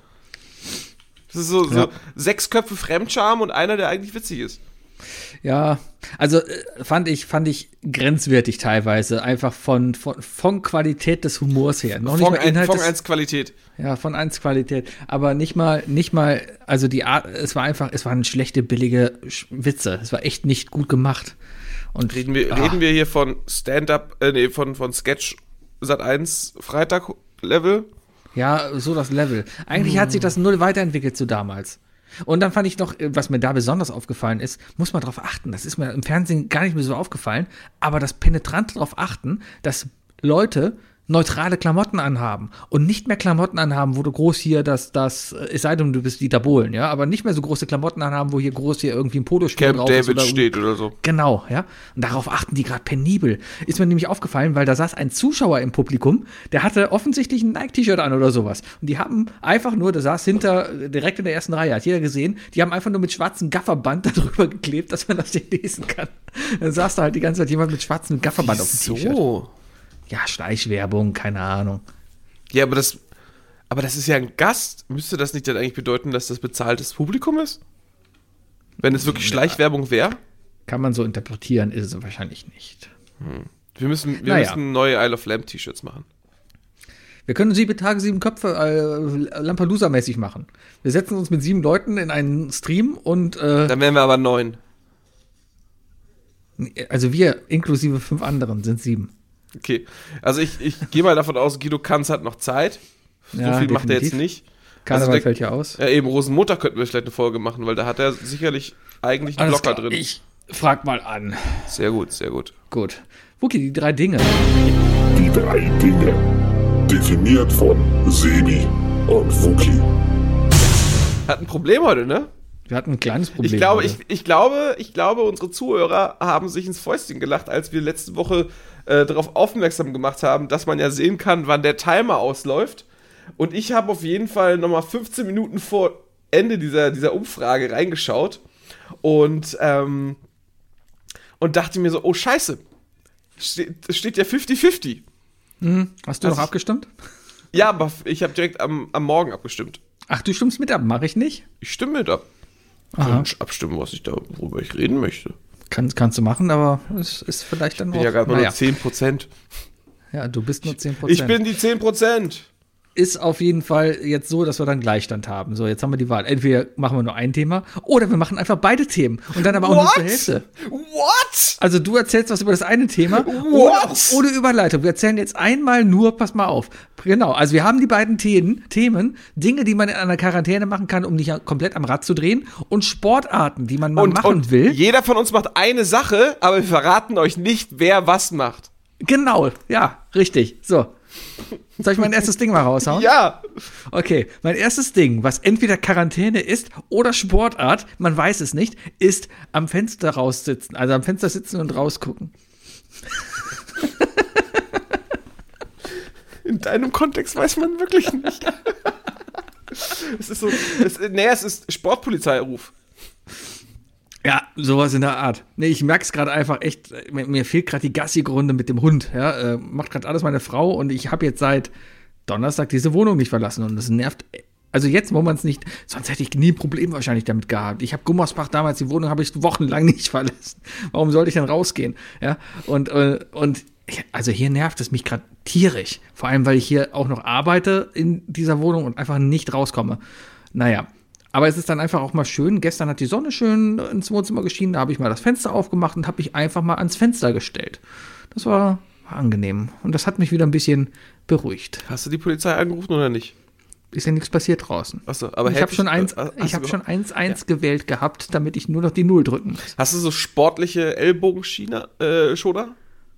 Das ist so, so Ja. sechs Köpfe Fremdscham und einer, der eigentlich witzig ist. Ja, also äh, fand ich, fand ich grenzwertig teilweise, einfach von, von, von Qualität des Humors her. Noch nicht Fong, mal Inhalt Fong des, 1 Qualität. Ja, von 1 Qualität. Aber nicht mal, nicht mal, also die Art, es war einfach, es waren schlechte, billige Witze. Es war echt nicht gut gemacht. Und Reden wir, ah, reden wir hier von Stand-up, äh, nee, von, von Sketch Sat 1 Freitag Level. Ja, so das Level. Eigentlich hat sich das null weiterentwickelt zu damals. Und dann fand ich noch, äh, was mir da besonders aufgefallen ist, muss man darauf achten, das ist mir im Fernsehen gar nicht mehr so aufgefallen, aber das penetrante darauf achten, dass Leute neutrale Klamotten anhaben und nicht mehr Klamotten anhaben, wo du groß hier das, das, äh, es sei denn, du bist Dieter Bohlen, ja, aber nicht mehr so große Klamotten anhaben, wo hier groß hier irgendwie ein Polospiel Camp drauf ist David oder steht oder so. Genau, ja. Und darauf achten die gerade penibel. Ist mir nämlich aufgefallen, weil da saß ein Zuschauer im Publikum, der hatte offensichtlich ein Nike-T-Shirt an oder sowas. Und die haben einfach nur, der saß hinter, direkt in der ersten Reihe, hat jeder gesehen, die haben einfach nur mit schwarzem Gafferband darüber geklebt, dass man das nicht lesen kann. Dann saß da halt die ganze Zeit jemand mit schwarzem Gafferband auf dem T-Shirt. Ja, Schleichwerbung, keine Ahnung. Ja, aber das, aber das ist ja ein Gast. Müsste das nicht dann eigentlich bedeuten, dass das bezahltes Publikum ist? Wenn es wirklich Schleichwerbung wäre? Kann man so interpretieren, ist es wahrscheinlich nicht. Wir müssen, wir Naja. müssen neue Isle of Lamb T-Shirts machen. Wir können sieben Tage, sieben Köpfe äh, Lampelusa-mäßig machen. Wir setzen uns mit sieben Leuten in einen Stream und äh, Dann wären wir aber neun. also wir inklusive fünf anderen sind sieben. Okay. Also ich, ich gehe mal davon aus, Guido Kanz hat noch Zeit. So Ja, viel macht er jetzt definitiv. nicht. Karneval Also der- fällt ja aus. Ja, eben Rosenmontag könnten wir vielleicht eine Folge machen, weil da hat er sicherlich eigentlich einen Alles Blocker klar, drin. Ich frag mal an. Sehr gut, sehr gut. Gut. Wookie, die drei Dinge. Die drei Dinge. Definiert von Sebi und Wookie. Hat ein Problem heute, ne? Wir hatten ein kleines Problem. Ich glaube, ich, ich glaube, ich glaube, unsere Zuhörer haben sich ins Fäustchen gelacht, als wir letzte Woche äh, darauf aufmerksam gemacht haben, dass man ja sehen kann, wann der Timer ausläuft. Und ich habe auf jeden Fall nochmal 15 Minuten vor Ende dieser, dieser Umfrage reingeschaut und, ähm, und dachte mir so, oh scheiße, steht, es steht ja 50-50. Hast du also noch ich- abgestimmt? Ja, aber ich habe direkt am, am Morgen abgestimmt. Ach, du stimmst mit ab, mache ich nicht. Ich stimme mit ab. Aha. Abstimmen, was ich da, worüber ich reden möchte. Kann, kannst du machen, aber es ist vielleicht dann Ich bin auch. ja gerade naja. nur 10%. Ja, du bist nur 10%. Ich bin die 10%. Ist auf jeden Fall jetzt so, dass wir dann Gleichstand haben. So, jetzt haben wir die Wahl. Entweder machen wir nur ein Thema oder wir machen einfach beide Themen und dann aber auch nur zur Hälfte. What? Also du erzählst was über das eine Thema What? ohne, ohne Überleitung. Wir erzählen jetzt einmal nur, pass mal auf. Genau, also wir haben die beiden Themen, Themen, Dinge, die man in einer Quarantäne machen kann, um nicht komplett am Rad zu drehen und Sportarten, die man mal Und, machen und will. jeder von uns macht eine Sache, aber wir verraten euch nicht, wer was macht. Genau, ja, richtig. So. Soll ich mein erstes Ding mal raushauen? Ja. Okay, mein erstes Ding, was entweder Quarantäne ist oder Sportart, man weiß es nicht, ist am Fenster raussitzen, also am Fenster sitzen und rausgucken. In deinem Kontext weiß man wirklich nicht. es ist so, es, nee, es ist Sportpolizeiruf. Sowas in der Art. Nee, ich merke es gerade einfach echt, mir, mir fehlt gerade die Gassi-Runde mit dem Hund. Ja, äh, macht gerade alles meine Frau und ich habe jetzt seit Donnerstag diese Wohnung nicht verlassen und das nervt. Also jetzt, wo man es nicht, sonst hätte ich nie ein Problem wahrscheinlich damit gehabt. Ich habe Gummersbach damals, die Wohnung habe ich wochenlang nicht verlassen. Warum sollte ich denn rausgehen? Ja, und, äh, und also hier nervt es mich gerade tierisch. Vor allem, weil ich hier auch noch arbeite in dieser Wohnung und einfach nicht rauskomme. Naja, aber es ist dann einfach auch mal schön. Gestern hat die Sonne schön ins Wohnzimmer geschienen. Da habe ich mal das Fenster aufgemacht und habe mich einfach mal ans Fenster gestellt. Das war, war angenehm. Und das hat mich wieder ein bisschen beruhigt. Hast du die Polizei angerufen oder nicht? Ist ja nichts passiert draußen. Achso, aber ich habe schon eins, äh, hast ich du habe schon überhaupt- eins, eins gewählt gehabt, damit ich nur noch die Null drücken muss. Hast du so sportliche Ellbogenschiene, äh, Schoner?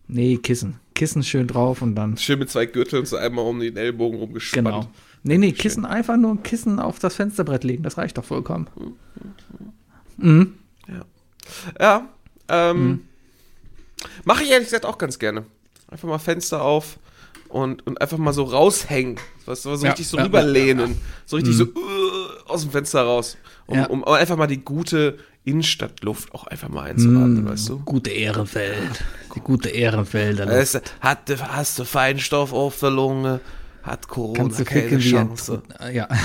Nee, Kissen. Kissen schön drauf und dann. Schön mit zwei Gürteln so einmal um den Ellbogen rumgespannt. Genau. Nee, nee, Kissen einfach nur ein Kissen auf das Fensterbrett legen. Das reicht doch vollkommen. Ja. Ähm, Mhm. Mache ich ehrlich gesagt auch ganz gerne. Einfach mal Fenster auf und, und einfach mal so raushängen. Was, so Ja, richtig so ja, rüberlehnen. So richtig so uh, aus dem Fenster raus. Um, Ja. um einfach mal die gute Innenstadtluft auch einfach mal einzuatmen, Mhm. weißt du? Gute Ehrenfeld. Die gute Ehrenfelder. Weißt du, hat, hast du Feinstaub auf der Lunge, hat Corona Kannst du keine Chance. Ja.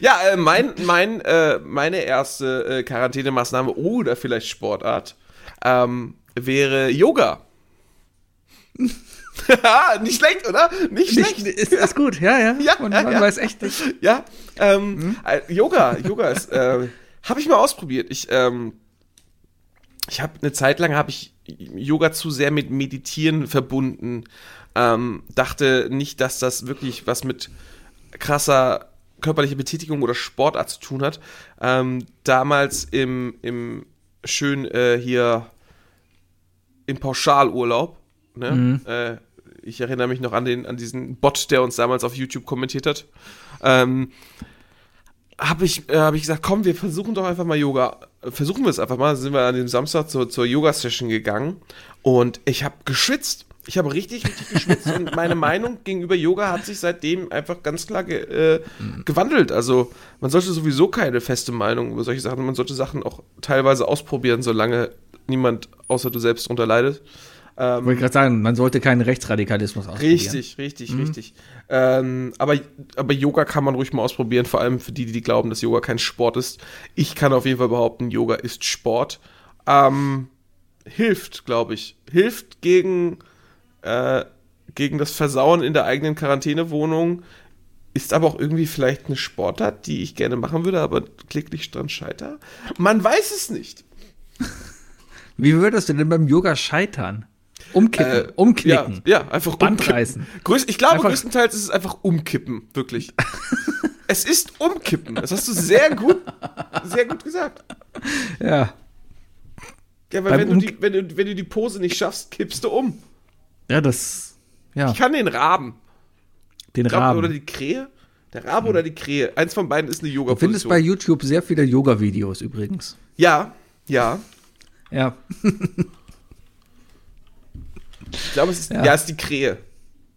Ja, äh, mein, mein, äh, meine erste äh, Quarantänemaßnahme oder vielleicht Sportart ähm, wäre Yoga. nicht schlecht, oder? Nicht schlecht. Ist, ist gut, ja, ja. Ja, ja, man ja. weiß echt nicht. Ja, ähm, äh, Yoga, Yoga ist, äh, habe ich mal ausprobiert. Ich, ähm, ich habe eine Zeit lang habe ich Yoga zu sehr mit Meditieren verbunden. Ähm, dachte nicht, dass das wirklich was mit krasser körperlicher Betätigung oder Sportart zu tun hat. Ähm, damals im, im schön äh, hier im Pauschalurlaub. Ne? Äh, ich erinnere mich noch an den an diesen Bot, der uns damals auf YouTube kommentiert hat. Ähm, habe ich, äh, hab ich gesagt, komm, wir versuchen doch einfach mal Yoga. Versuchen wir es einfach mal. Sind wir an dem Samstag zur, zur Yoga-Session gegangen und ich habe geschwitzt. Ich habe richtig, richtig geschwitzt und meine Meinung gegenüber Yoga hat sich seitdem einfach ganz klar ge, äh, gewandelt. Also man sollte sowieso keine feste Meinung über solche Sachen. Man sollte Sachen auch teilweise ausprobieren, solange niemand außer du selbst darunter leidet. Wollte ich gerade sagen, man sollte keinen Rechtsradikalismus ausprobieren. Richtig, richtig, richtig. Ähm, aber, aber Yoga kann man ruhig mal ausprobieren, vor allem für die, die glauben, dass Yoga kein Sport ist. Ich kann auf jeden Fall behaupten, Yoga ist Sport. Ähm, hilft, glaube ich. Hilft gegen, äh, gegen das Versauen in der eigenen Quarantänewohnung. Ist aber auch irgendwie vielleicht eine Sportart, die ich gerne machen würde, aber kläglich dran scheiter. Man weiß es nicht. Wie würdest du denn beim Yoga scheitern? Umkippen, Äh, umknicken. Ja, ja einfach Band umkippen. reißen. Größ, ich glaube, Einfach- größtenteils ist es einfach umkippen, wirklich. es ist umkippen. Das hast du sehr gut, sehr gut gesagt. Ja. Ja, weil Beim wenn du, die, wenn, du, wenn du die Pose nicht schaffst, kippst du um. Ja, das. Ja, Ich kann den Raben. den Glaub, Rahmen. Oder die Krähe. Der Rabe oder die Krähe. Eins von beiden ist eine Du findest bei YouTube sehr viele Yoga-Videos übrigens. Ja, ja. Ja. Ich glaube, es ist, Ja. ja. es ist die Krähe.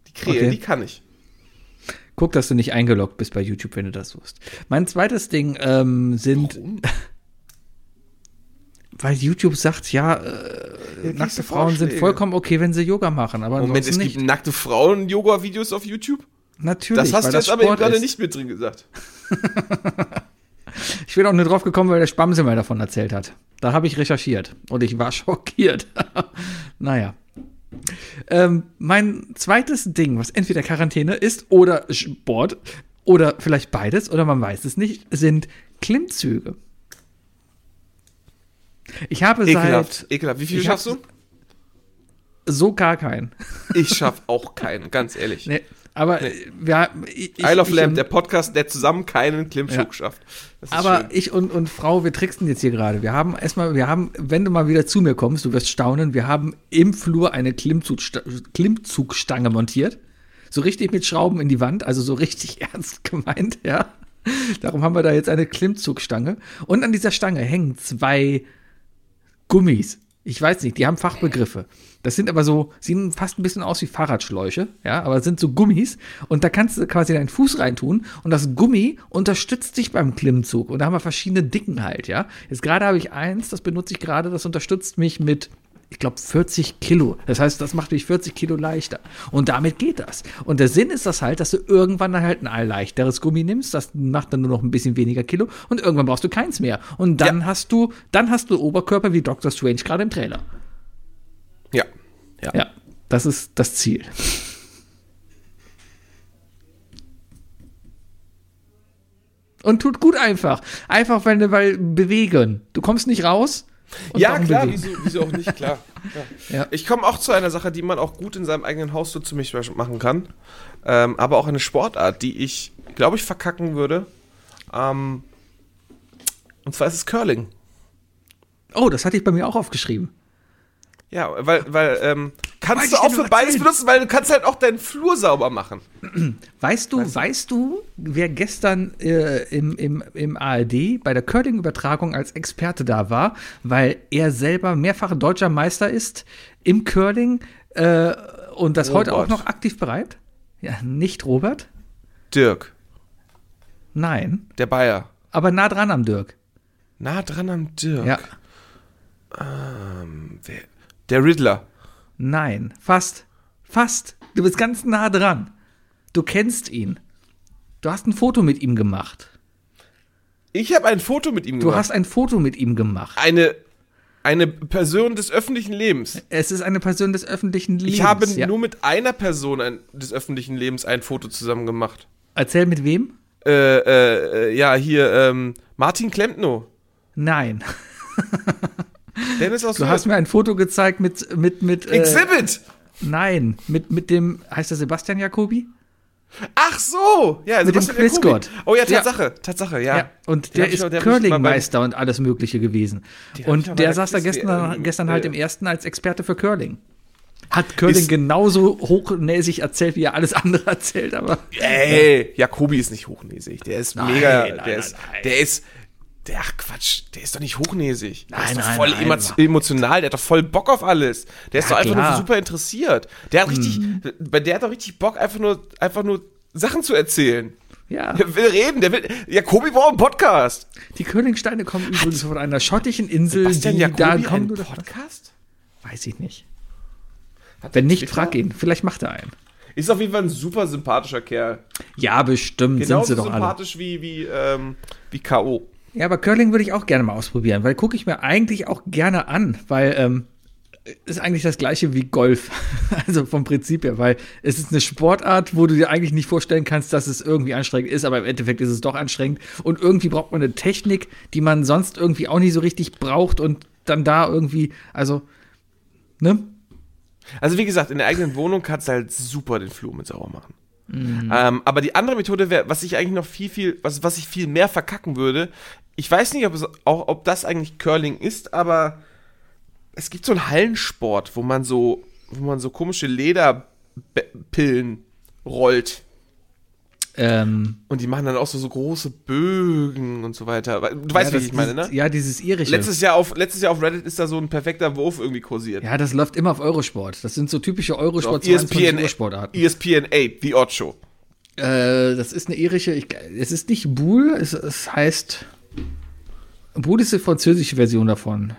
Die Krähe, Okay. die kann ich. Guck, dass du nicht eingeloggt bist bei YouTube, wenn du das suchst. Mein zweites Ding ähm, sind. Weil YouTube sagt, ja, äh, nackte Frauen sind vollkommen okay, wenn sie Yoga machen, aber Moment, es ansonsten gibt nicht. nackte Frauen-Yoga-Videos auf YouTube? Natürlich, Das hast du das jetzt aber eben Sport gerade nicht mit drin gesagt. Ich bin auch nur drauf gekommen, weil der Spamse mal davon erzählt hat. Da habe ich recherchiert und ich war schockiert. naja. Ähm, mein zweites Ding, was entweder Quarantäne ist oder Sport oder vielleicht beides oder man weiß es nicht, sind Klimmzüge. Ich habe Ekelhaft. seit Ekelhaft. Wie viel schaffst du? so gar keinen. Ich schaff auch keinen, ganz ehrlich. Nee, aber äh, wir, ich, Isle of Lamb, der Podcast, der zusammen keinen Klimmzug Ja. schafft. Aber schön. ich und, und Frau, wir tricksten jetzt hier gerade. Wir haben erstmal, wir haben, wenn du mal wieder zu mir kommst, du wirst staunen, wir haben im Flur eine Klimmzugsta Klimmzugstange montiert. So richtig mit Schrauben in die Wand, also so richtig ernst gemeint, ja. Darum haben wir da jetzt eine Klimmzugstange. Und an dieser Stange hängen zwei Gummis. Ich weiß nicht, die haben Fachbegriffe. Das sind aber so, sehen fast ein bisschen aus wie Fahrradschläuche, ja, aber sind so Gummis und da kannst du quasi deinen Fuß reintun und das Gummi unterstützt dich beim Klimmzug und da haben wir verschiedene Dicken halt, ja. Jetzt gerade habe ich eins, das benutze ich gerade, das unterstützt mich mit ich glaube, 40 Kilo. Das heißt, das macht dich 40 Kilo leichter. Und damit geht das. Und der Sinn ist das halt, dass du irgendwann dann halt ein leichteres Gummi nimmst. Das macht dann nur noch ein bisschen weniger Kilo. Und irgendwann brauchst du keins mehr. Und dann Ja. hast du, dann hast du Oberkörper wie Dr. Strange gerade im Trailer. Ja. Ja. Ja, das ist das Ziel. Und tut gut einfach. Einfach, weil, weil bewegen. Du kommst nicht raus. Und Ja, klar, wieso, wieso auch nicht, klar. Ja. Ja. Ich komme auch zu einer Sache, die man auch gut in seinem eigenen Haus so ziemlich machen kann. Ähm, aber auch eine Sportart, die ich, glaube ich, verkacken würde. Ähm, und zwar ist es Curling. Oh, das hatte ich bei mir auch aufgeschrieben. Ja, weil, weil, ähm, kannst Wollte du auch für beides erzählen. benutzen, weil du kannst halt auch deinen Flur sauber machen. Weißt du, weißt du, wer gestern äh, im, im, im ARD bei der Curling-Übertragung als Experte da war, weil er selber mehrfacher deutscher Meister ist im Curling äh, und das heute auch Robert. noch aktiv betreibt? Ja, nicht Robert? Dirk, Nein, der Bayer. aber nah dran am Dirk. Nah dran am Dirk. Ja, Der, der Riddler. nein, fast, fast. Du bist ganz nah dran. Du kennst ihn. Du hast ein Foto mit ihm gemacht. Ich habe ein Foto mit ihm Du gemacht. hast ein Foto mit ihm gemacht. eine, eine Person des öffentlichen Lebens. Es ist eine Person des öffentlichen Lebens. Ich habe ja. nur mit einer Person ein, des öffentlichen Lebens ein Foto zusammen gemacht. Erzähl mit wem? Äh, äh, äh, ja, hier, ähm, Martin Klempno. Nein. Dennis aus Du hast mir ein Foto gezeigt mit, mit, mit, äh, Exhibit! nein, mit, mit dem, heißt er Sebastian Jacobi? Ach so! Ja, Mit dem Sebastian Jacobi. Quizgott. Oh ja, Ja. Tatsache, Tatsache, ja. Ja. Und der ist Curling-Meister und alles Mögliche gewesen. Und der der saß da gestern, ähm, gestern halt äh, im ersten als Experte für Curling. Hat Curling Ist- genauso hochnäsig erzählt, wie er alles andere erzählt, aber. Ey, Jacobi ist nicht hochnäsig. Der ist Nein, mega, nein, der nein, ist, der ist, der, ach Quatsch, der ist doch nicht hochnäsig. Der Nein, ist doch nein, voll nein, emo nein. emotional, der hat doch voll Bock auf alles. Der ist Ja, doch einfach klar. Nur super interessiert. Der hat richtig, bei der hat doch richtig Bock, einfach nur, einfach nur Sachen zu erzählen. Ja. Der will reden, der will, Jacobi braucht einen Podcast. Die Curlingsteine kommen übrigens von einer schottischen Insel, Bastian die Jacobi da einen kommen. Podcast? Weiß ich nicht. Hat Wenn nicht, Twitter? frag ihn. Vielleicht macht er einen. Ist auf jeden Fall ein super sympathischer Kerl. Ja, bestimmt sind Genauso sie doch alle. sympathisch wie, wie, ähm, wie K.O. Ja, aber Curling würde ich auch gerne mal ausprobieren, weil gucke ich mir eigentlich auch gerne an, weil ähm, ist eigentlich das gleiche wie Golf. Also vom Prinzip her, weil es ist eine Sportart, wo du dir eigentlich nicht vorstellen kannst, dass es irgendwie anstrengend ist, aber im Endeffekt ist es doch anstrengend. Und irgendwie braucht man eine Technik, die man sonst irgendwie auch nicht so richtig braucht und dann da irgendwie, also, ne? Also wie gesagt, in der eigenen Wohnung kannst du halt super den Flur mit sauber machen. Mhm. Ähm, aber die andere Methode wäre, was ich eigentlich noch viel, viel, was, was ich viel mehr verkacken würde, ich weiß nicht, ob, es auch, ob das eigentlich Curling ist, aber es gibt so einen Hallensport, wo man so, wo man so komische Lederpillen rollt. Ähm, Und die machen dann auch so, so große Bögen und so weiter. Du weißt, ja, was ich meine, ne? Ja, dieses irische. Letztes Jahr, auf, letztes Jahr auf Reddit ist da so ein perfekter Wurf irgendwie kursiert. ja, das läuft immer auf Eurosport. Das sind so typische Eurosport ESPN, 22 Uhr Sportarten. ESPN 8, The Odd Show. Äh, das ist eine irische, ich, es ist nicht Boule, es, es heißt, Boule ist die französische Version davon.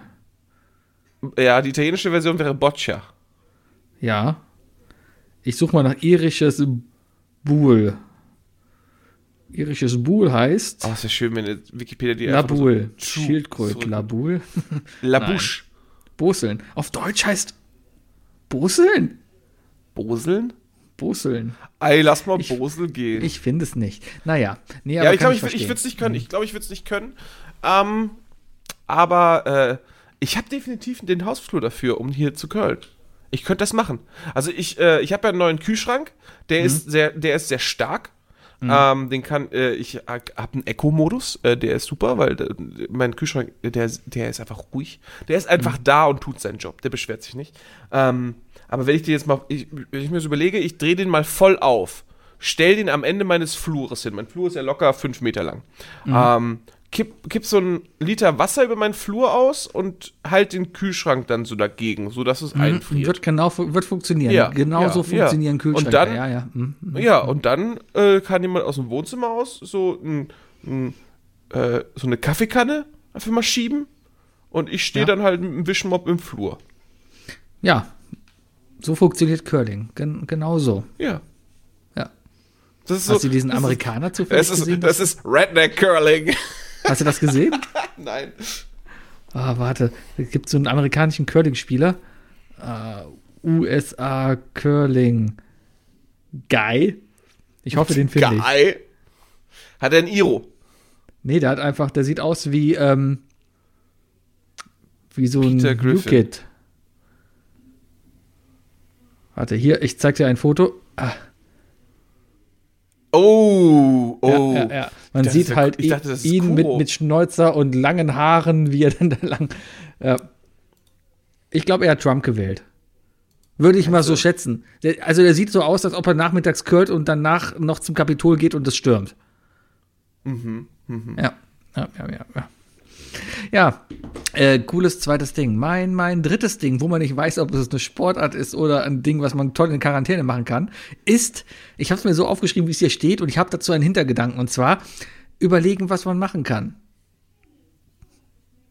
Ja, die italienische Version wäre Boccia. Ja. Ich suche mal nach irisches Boule. Irisches Boule heißt Oh, ist ja schön, wenn Wikipedia die La einfach so- Schildkröte, zurück- La Boule. La Nein. Bouche. Boseln. Auf Deutsch heißt Boseln? Boseln? Boseln. Ey, lass mal Ich- Bosel gehen. Ich finde es nicht. Naja. Nee, ja, ich glaube, ich, ich würde es nicht können. Ich glaube, ich würde es nicht können. Ähm, aber äh, ich habe definitiv den Hausflur dafür, um hier zu curlen. Ich könnte das machen. Also ich, äh, ich habe ja einen neuen Kühlschrank. Der ist sehr, der ist sehr stark. Ähm, den kann äh, ich habe einen Eco-Modus, äh, der ist super, weil äh, mein Kühlschrank, der, der ist einfach ruhig. Der ist einfach da und tut seinen Job. Der beschwert sich nicht. Ähm, aber wenn ich den jetzt mal, ich, wenn ich mir so überlege, ich drehe den mal voll auf, stell den am Ende meines Flures hin. Mein Flur ist ja locker fünf Meter lang. Ähm, kipp, kipp so einen Liter Wasser über meinen Flur aus und halt den Kühlschrank dann so dagegen, sodass es einfriert. Wird genau wird funktionieren. Ja, genau ja, so funktionieren ja. Kühlschränke. Und dann- ja, ja. Mhm. Ja, und dann äh, kann jemand aus dem Wohnzimmer aus so, ein, ein, äh, so eine Kaffeekanne einfach mal schieben und ich stehe Ja. dann halt mit dem Wischmopp im Flur. ja. So funktioniert Curling. Gen genau so. Ja. Ja. Das ist Hast so, du diesen das ist- Amerikaner zufällig Das ist, gesehen? das ist Redneck Curling. Hast du das gesehen? Nein. Ah, warte. Es gibt so einen amerikanischen Curling-Spieler. Äh, USA Curling Guy. Ich hoffe, den finde ich. Geil. Hat er ein Iro? Nee, der hat einfach, der sieht aus wie, ähm, wie so ein New. Kid. Warte, hier, ich zeig dir ein Foto. Ah, Oh, oh. ja, ja, ja. Man Das sieht halt ich dachte, das ist ihn mit, mit Schnäuzer und langen Haaren, wie er dann da lang. Ja. Ich glaube, er hat Trump gewählt. Würde ich mal so schätzen. Der, also, der sieht so aus, als ob er nachmittags curlt und danach noch zum Kapitol geht und es stürmt. Mhm, Ja, ja, ja, ja. Ja, ja äh, cooles zweites Ding. Mein, mein drittes Ding, wo man nicht weiß, ob es eine Sportart ist oder ein Ding, was man toll in Quarantäne machen kann, ist, ich habe es mir so aufgeschrieben, wie es hier steht, und ich habe dazu einen Hintergedanken, und zwar überlegen, was man machen kann.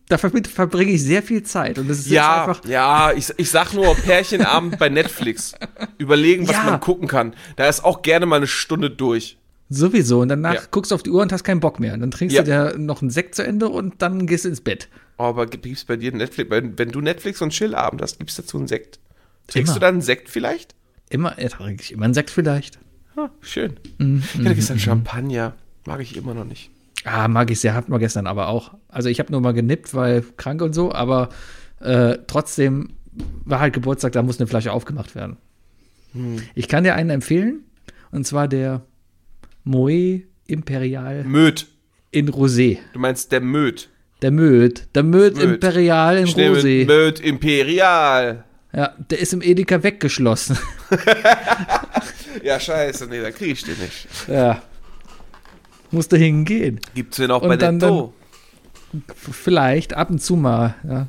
Damit verbringe ich sehr viel Zeit und das ist jetzt Ja, einfach. ja, ich, ich sag nur Pärchenabend bei Netflix. Überlegen, was Ja. man gucken kann. Da ist auch gerne mal eine Stunde durch. Sowieso. Und danach Ja. guckst du auf die Uhr und hast keinen Bock mehr. Und dann trinkst Ja. du dir noch einen Sekt zu Ende und dann gehst du ins Bett. Oh, aber gibt es bei dir Netflix? Wenn, wenn du Netflix und Chillabend hast, gibt's dazu einen Sekt? Trinkst du dann einen Sekt vielleicht? Immer, ja, trinke ich immer einen Sekt vielleicht. Ah, schön. Mhm, ich hatte gestern Champagner. Mag ich immer noch nicht. Ah, mag ich sehr, hatten wir gestern aber auch. Also ich habe nur mal genippt, weil krank und so, aber äh, trotzdem war halt Geburtstag, da muss eine Flasche aufgemacht werden. Ich kann dir einen empfehlen, und zwar der Moe Imperial Möd. in Rosé. Du meinst der Möd. Der Möd. Der Möd, Möd. Imperial in Ich nehme Rosé. Möd Imperial. Ja, der ist im Edeka weggeschlossen. Ja, scheiße. Nee, da krieg ich den nicht. ja. Musste hingehen. Gibt's den auch Und bei dann- Netto? Vielleicht ab und zu mal, ja.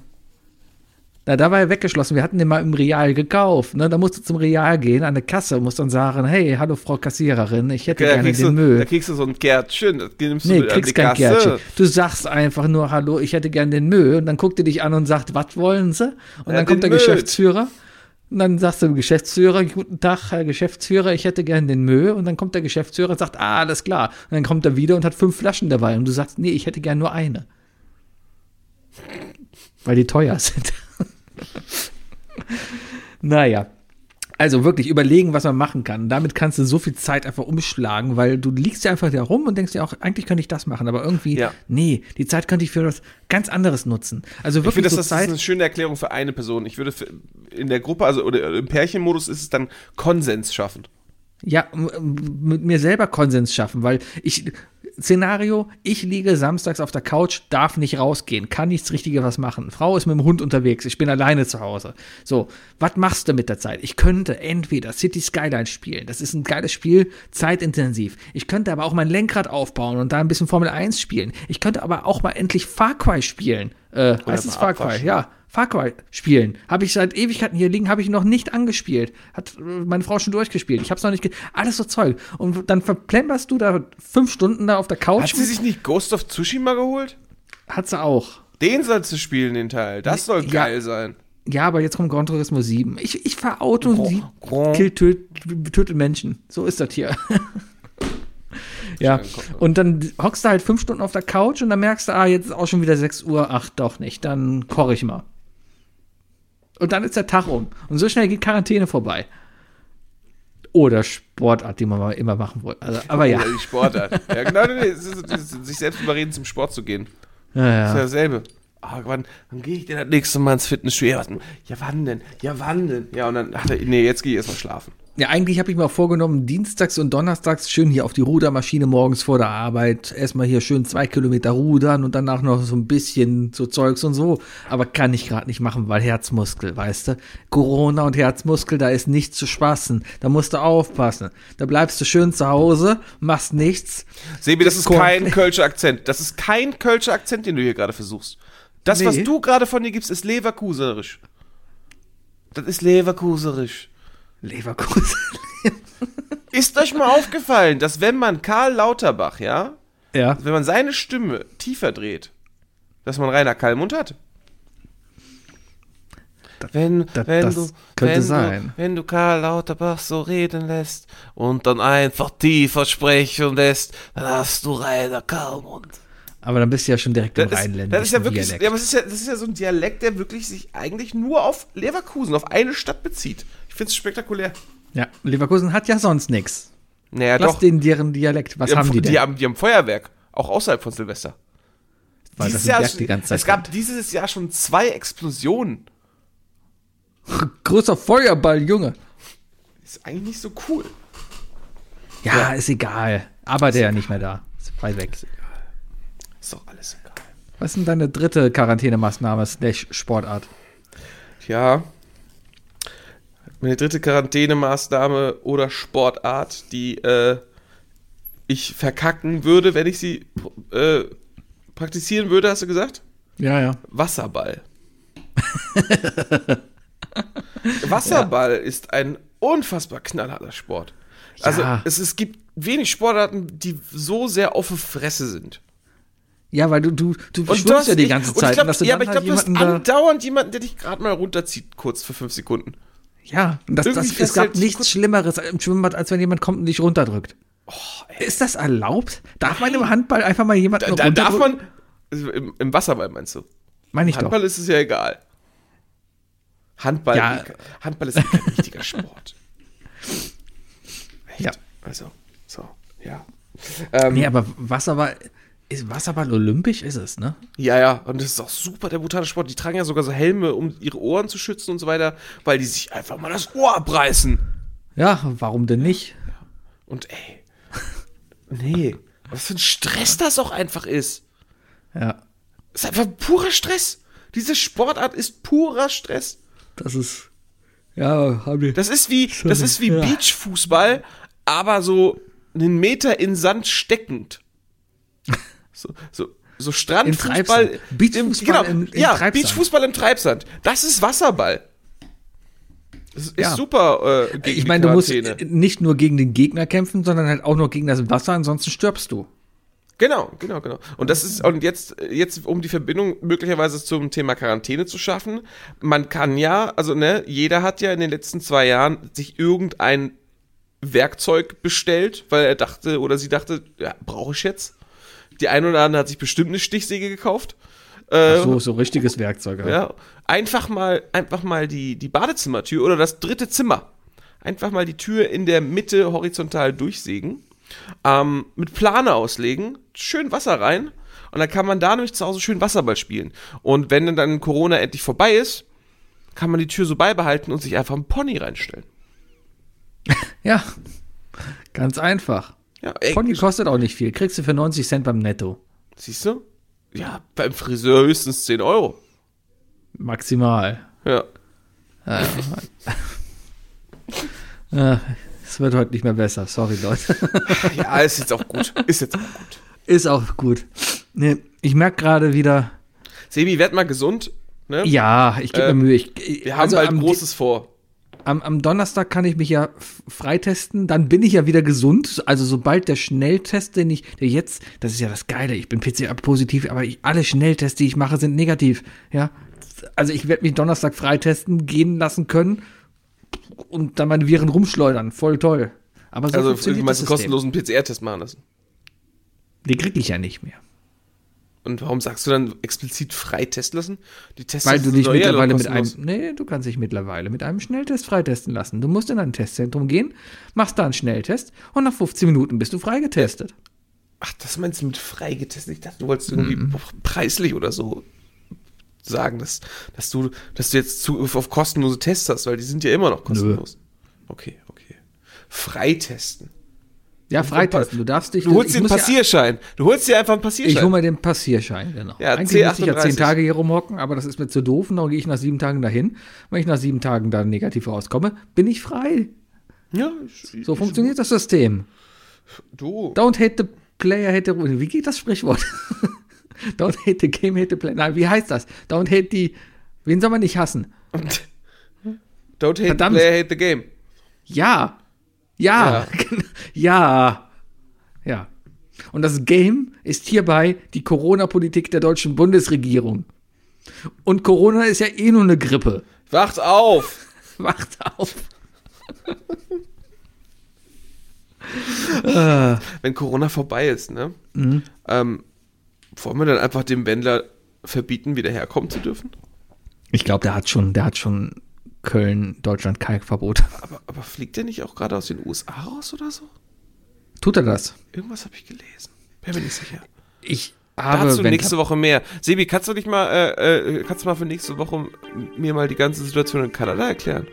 Na, da war er weggeschlossen. Wir hatten den mal im Real gekauft. Ne? Da musst du zum Real gehen, an der Kasse, und musst dann sagen, hey, hallo Frau Kassiererin, ich hätte da, gerne den du, Müll. da kriegst du so ein Gärtchen. Das nimmst Nee, du kriegst kein Kasse. Kärtchen. Du sagst einfach nur, hallo, ich hätte gern den Müll. Und dann guckt er dich an und sagt, was wollen Sie? Und Ja, dann kommt der Müll. Geschäftsführer. Und dann sagst du dem Geschäftsführer, guten Tag, Herr Geschäftsführer, ich hätte gern den Müll. Und dann kommt der Geschäftsführer und sagt, ah, alles klar. Und dann kommt er wieder und hat fünf Flaschen dabei. Und du sagst, nee, ich hätte gern nur eine. Weil die teuer sind. naja. Also wirklich überlegen, was man machen kann. Damit kannst du so viel Zeit einfach umschlagen, weil du liegst ja einfach da rum und denkst dir auch, eigentlich könnte ich das machen, aber irgendwie, Ja. nee, die Zeit könnte ich für was ganz anderes nutzen. Also Ich wirklich finde, das, so das ist Zeit. eine schöne Erklärung für eine Person. Ich würde in der Gruppe, also oder im Pärchenmodus ist es dann Konsens schaffen. Ja, mit mir selber Konsens schaffen, weil ich, Szenario, ich liege samstags auf der Couch, darf nicht rausgehen, kann nichts Richtiges was machen. Frau ist mit dem Hund unterwegs, ich bin alleine zu Hause. So, was machst du mit der Zeit? Ich könnte entweder City Skyline spielen, das ist ein geiles Spiel, zeitintensiv. Ich könnte aber auch mein Lenkrad aufbauen und da ein bisschen Formel 1 spielen. Ich könnte aber auch mal endlich Far Cry spielen. Äh, heißt es Far Cry? Ja. Far Cry spielen. Habe ich seit Ewigkeiten hier liegen, habe ich noch nicht angespielt. Hat äh, meine Frau schon durchgespielt. Ich habe es noch nicht. Alles so Zeug. Und dann verplemperst du da fünf Stunden da auf der Couch. Hat sie sich nicht Ghost of Tsushima geholt? Hat sie auch. Den sollst du spielen, den Teil. Das soll Ja. geil sein. Ja, aber jetzt kommt Gran Turismo 7. Ich, ich fahr Auto und sie killt, töt, tötet Menschen. So ist das hier. ja, und dann hockst du halt fünf Stunden auf der Couch und dann merkst du, ah, jetzt ist auch schon wieder 6 Uhr. Ach, doch nicht. Dann koche ich mal. Und dann ist der Tag um. Und so schnell geht Quarantäne vorbei. Oder Sportart, die man immer machen wollte. Also, aber ja. Oder die Sportart. ja, genau, nee, nee, sich selbst überreden, zum Sport zu gehen. ja, Das ist ja ja. dasselbe. Ah, wann, wann gehe ich denn das nächste Mal ins Fitnessstudio? Ja, ja, wann denn? Ja, wann denn? Ja, und dann, ach, nee, jetzt gehe ich erstmal schlafen. Ja, eigentlich habe ich mir auch vorgenommen, dienstags und donnerstags schön hier auf die Rudermaschine morgens vor der Arbeit. Erstmal hier schön zwei Kilometer rudern und danach noch so ein bisschen so Zeugs und so. Aber kann ich gerade nicht machen, weil Herzmuskel, weißt du? Corona und Herzmuskel, da ist nichts zu spaßen. Da musst du aufpassen. Da bleibst du schön zu Hause, machst nichts. Sebi, das ist Korn- kein Kölscher Akzent. Das ist kein Kölscher Akzent, den du hier gerade versuchst. Das, was Nee. du gerade von dir gibst, ist Leverkuserisch. Das ist Leverkuserisch. Leverkusen. Ist euch mal aufgefallen, dass wenn man Karl Lauterbach, ja, ja. wenn man seine Stimme tiefer dreht, dass man Rainer Kallmund hat? Wenn, das- wenn das du, könnte wenn sein. Du, wenn du Karl Lauterbach so reden lässt und dann einfach tiefer sprechen lässt, dann hast du Rainer Kallmund. Aber dann bist du ja schon direkt im Das ist, Rheinländischen das ist ja wirklich, ja, das ist ja, das ist ja so ein Dialekt, der wirklich sich eigentlich nur auf Leverkusen, auf eine Stadt bezieht. Ich finde es spektakulär. Ja, Leverkusen hat ja sonst nichts. Naja, Lass doch. denen deren Dialekt. Was die, haben die denn? haben, die haben Feuerwerk, auch außerhalb von Silvester. Weil das Dieses Jahr, die ganze Zeit es gab kommt. dieses Jahr schon zwei Explosionen. Großer Feuerball, Junge. Ist eigentlich nicht so cool. Ja, ist egal. Aber der ja nicht mehr da. Ist weit weg. Ist doch alles egal. Was ist denn deine dritte Quarantänemaßnahme slash Sportart? Ja. Meine dritte Quarantänemaßnahme oder Sportart, die äh, ich verkacken würde, wenn ich sie äh, praktizieren würde, hast du gesagt? Ja, ja. Wasserball. Wasserball ist ein unfassbar knallharter Sport. Also Ja. es, es gibt wenig Sportarten, die so sehr auf die Fresse sind. Ja, weil du, du, du Und schwimmst ja die ganze und ich Zeit. glaub, und dass du ja, aber ich glaube, halt du hast andauernd jemanden, der dich gerade mal runterzieht, kurz für fünf Sekunden. Ja, das, das, es gab festhält, nichts Schlimmeres im Schwimmbad, als wenn jemand kommt und dich runterdrückt. ist das erlaubt? Darf man im Handball einfach mal jemanden Da, da darf runterdrücken? man, also im, im Wasserball meinst du? Meine ich doch. Handball ist es ja egal. Handball, Ja. Handball ist kein richtiger Sport. Echt? Ja. Also, so, ja. Ähm, Nee, aber Wasserball, ist Wasserball olympisch? Ist es, ne? Ja, ja, und das ist auch super der brutale Sport. Die tragen ja sogar so Helme, um ihre Ohren zu schützen und so weiter, weil die sich einfach mal das Ohr abreißen. Ja, warum denn nicht? Und ey, nee, was für ein Stress das auch einfach ist. Ja, Das ist einfach purer Stress. Diese Sportart ist purer Stress. das ist. Ja, haben die. Das ist wie, das ist wie Ja. Beachfußball, aber so einen Meter in Sand steckend. So, so, so Strandfußball. Beachfußball im- im ja, Treibsand. Beachfußball im Treibsand. Das ist Wasserball. Das ist Ja. super. Äh, Ich meine, du musst nicht nur gegen den Gegner kämpfen, sondern halt auch noch gegen das Wasser, ansonsten stirbst du. Genau, genau, genau. Und das ist, und jetzt, jetzt, um die Verbindung möglicherweise zum Thema Quarantäne zu schaffen, man kann ja, also ne, jeder hat ja in den letzten zwei Jahren sich irgendein Werkzeug bestellt, weil er dachte oder sie dachte, ja, brauche ich jetzt. Die eine oder andere hat sich bestimmt eine Stichsäge gekauft. Äh, Ach so, so richtiges Werkzeug. Ja. ja, einfach mal, einfach mal die, die Badezimmertür oder das dritte Zimmer. Einfach mal die Tür in der Mitte horizontal durchsägen, ähm, mit Plane auslegen, schön Wasser rein und dann kann man da nämlich zu Hause schön Wasserball spielen. Und wenn dann, dann Corona endlich vorbei ist, kann man die Tür so beibehalten und sich einfach einen Pony reinstellen. ja. Ganz einfach. Ja, ey, Pony kostet auch nicht viel. Kriegst du für 90 Cent beim Netto. siehst du? Ja, beim Friseur höchstens 10 Euro. Maximal. Ja. Äh, Es wird heute nicht mehr besser. Sorry, Leute. Ja, ist jetzt auch gut. Ist jetzt auch gut. Ist auch gut. Nee, ich merke gerade wieder, Sebi, werd mal gesund. Ne? ja, ich gebe Ähm, mir Mühe. Ich, Wir haben also bald Großes vor. Am, am Donnerstag kann ich mich ja freitesten, dann bin ich ja wieder gesund. Also sobald der Schnelltest, den ich, der jetzt, das ist ja das Geile, ich bin PCR-positiv, aber ich, alle Schnelltests, die ich mache, sind negativ. Ja, also ich werde mich Donnerstag freitesten, gehen lassen können und dann meine Viren rumschleudern. Voll toll. Aber so Also, du funktioniert meinst das einen kostenlosen PCR-Test machen lassen. Den krieg ich ja nicht mehr. Und warum sagst du dann explizit frei testen lassen? Die Tests Weil du sind dich mittlerweile mit einem, nee, du kannst dich mittlerweile mit einem Schnelltest freitesten lassen. Du musst in ein Testzentrum gehen, machst da einen Schnelltest und nach 15 Minuten bist du freigetestet. Ach, das meinst du mit frei getestet? Ich dachte, du wolltest irgendwie Mhm. preislich oder so sagen, dass, dass, du, dass du jetzt Zugriff auf kostenlose Tests hast, weil die sind ja immer noch kostenlos. Okay, okay. Freitesten. Ja, freitesten. Du darfst dich. Du holst ich dir einen muss ja- Passierschein. Du holst dir einfach einen Passierschein. Ich hole mir den Passierschein, genau. Ja, Eigentlich müsste ich ja C38. zehn Tage hier rumhocken, aber das ist mir zu doof. Und dann gehe ich nach sieben Tagen dahin. Wenn ich nach sieben Tagen dann negativ rauskomme, bin ich frei. ja, ich, So funktioniert das System. Du. Don't hate the player, hate the. Wie geht das Sprichwort? Don't hate the game, hate the player. Nein, wie heißt das? Don't hate die. Wen soll man nicht hassen? Don't hate Verdammt. the player, hate the game. Ja. Ja. Ja. Ja. Und das Game ist hierbei die Corona-Politik der deutschen Bundesregierung. Und Corona ist ja eh nur eine Grippe. Wacht auf! Wacht auf. Wenn Corona vorbei ist, ne? Mhm. Ähm, wollen wir dann einfach dem Wendler verbieten, wieder herkommen zu dürfen? Ich glaube, der hat schon, der hat schon Köln, Deutschland Kalkverbot. Aber, aber fliegt der nicht auch gerade aus den USA raus oder so? Tut er das? Irgendwas habe ich gelesen. Bin mir nicht sicher. Ich habe Dazu nächste Woche mehr. Sebi, kannst du dich mal, äh, äh, kannst du mal für nächste Woche mir mal die ganze Situation in Kanada erklären?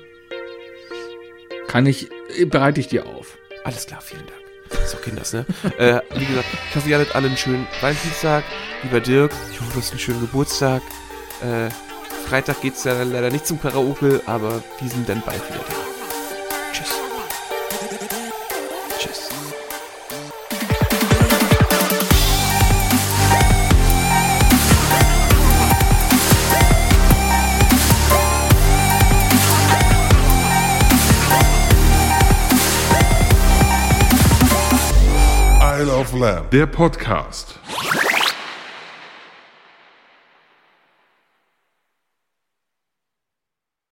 kann ich äh, bereite ich dir auf. Alles klar, vielen Dank. So Kinders, ne? äh, wie gesagt, ich hoffe, ihr hattet alle einen schönen Valentinstag. Lieber Dirk, ich hoffe, du hast einen schönen Geburtstag. Äh, Freitag geht's ja leider nicht zum Karaoke, aber wir sind dann bald wieder da. Slam, der Podcast.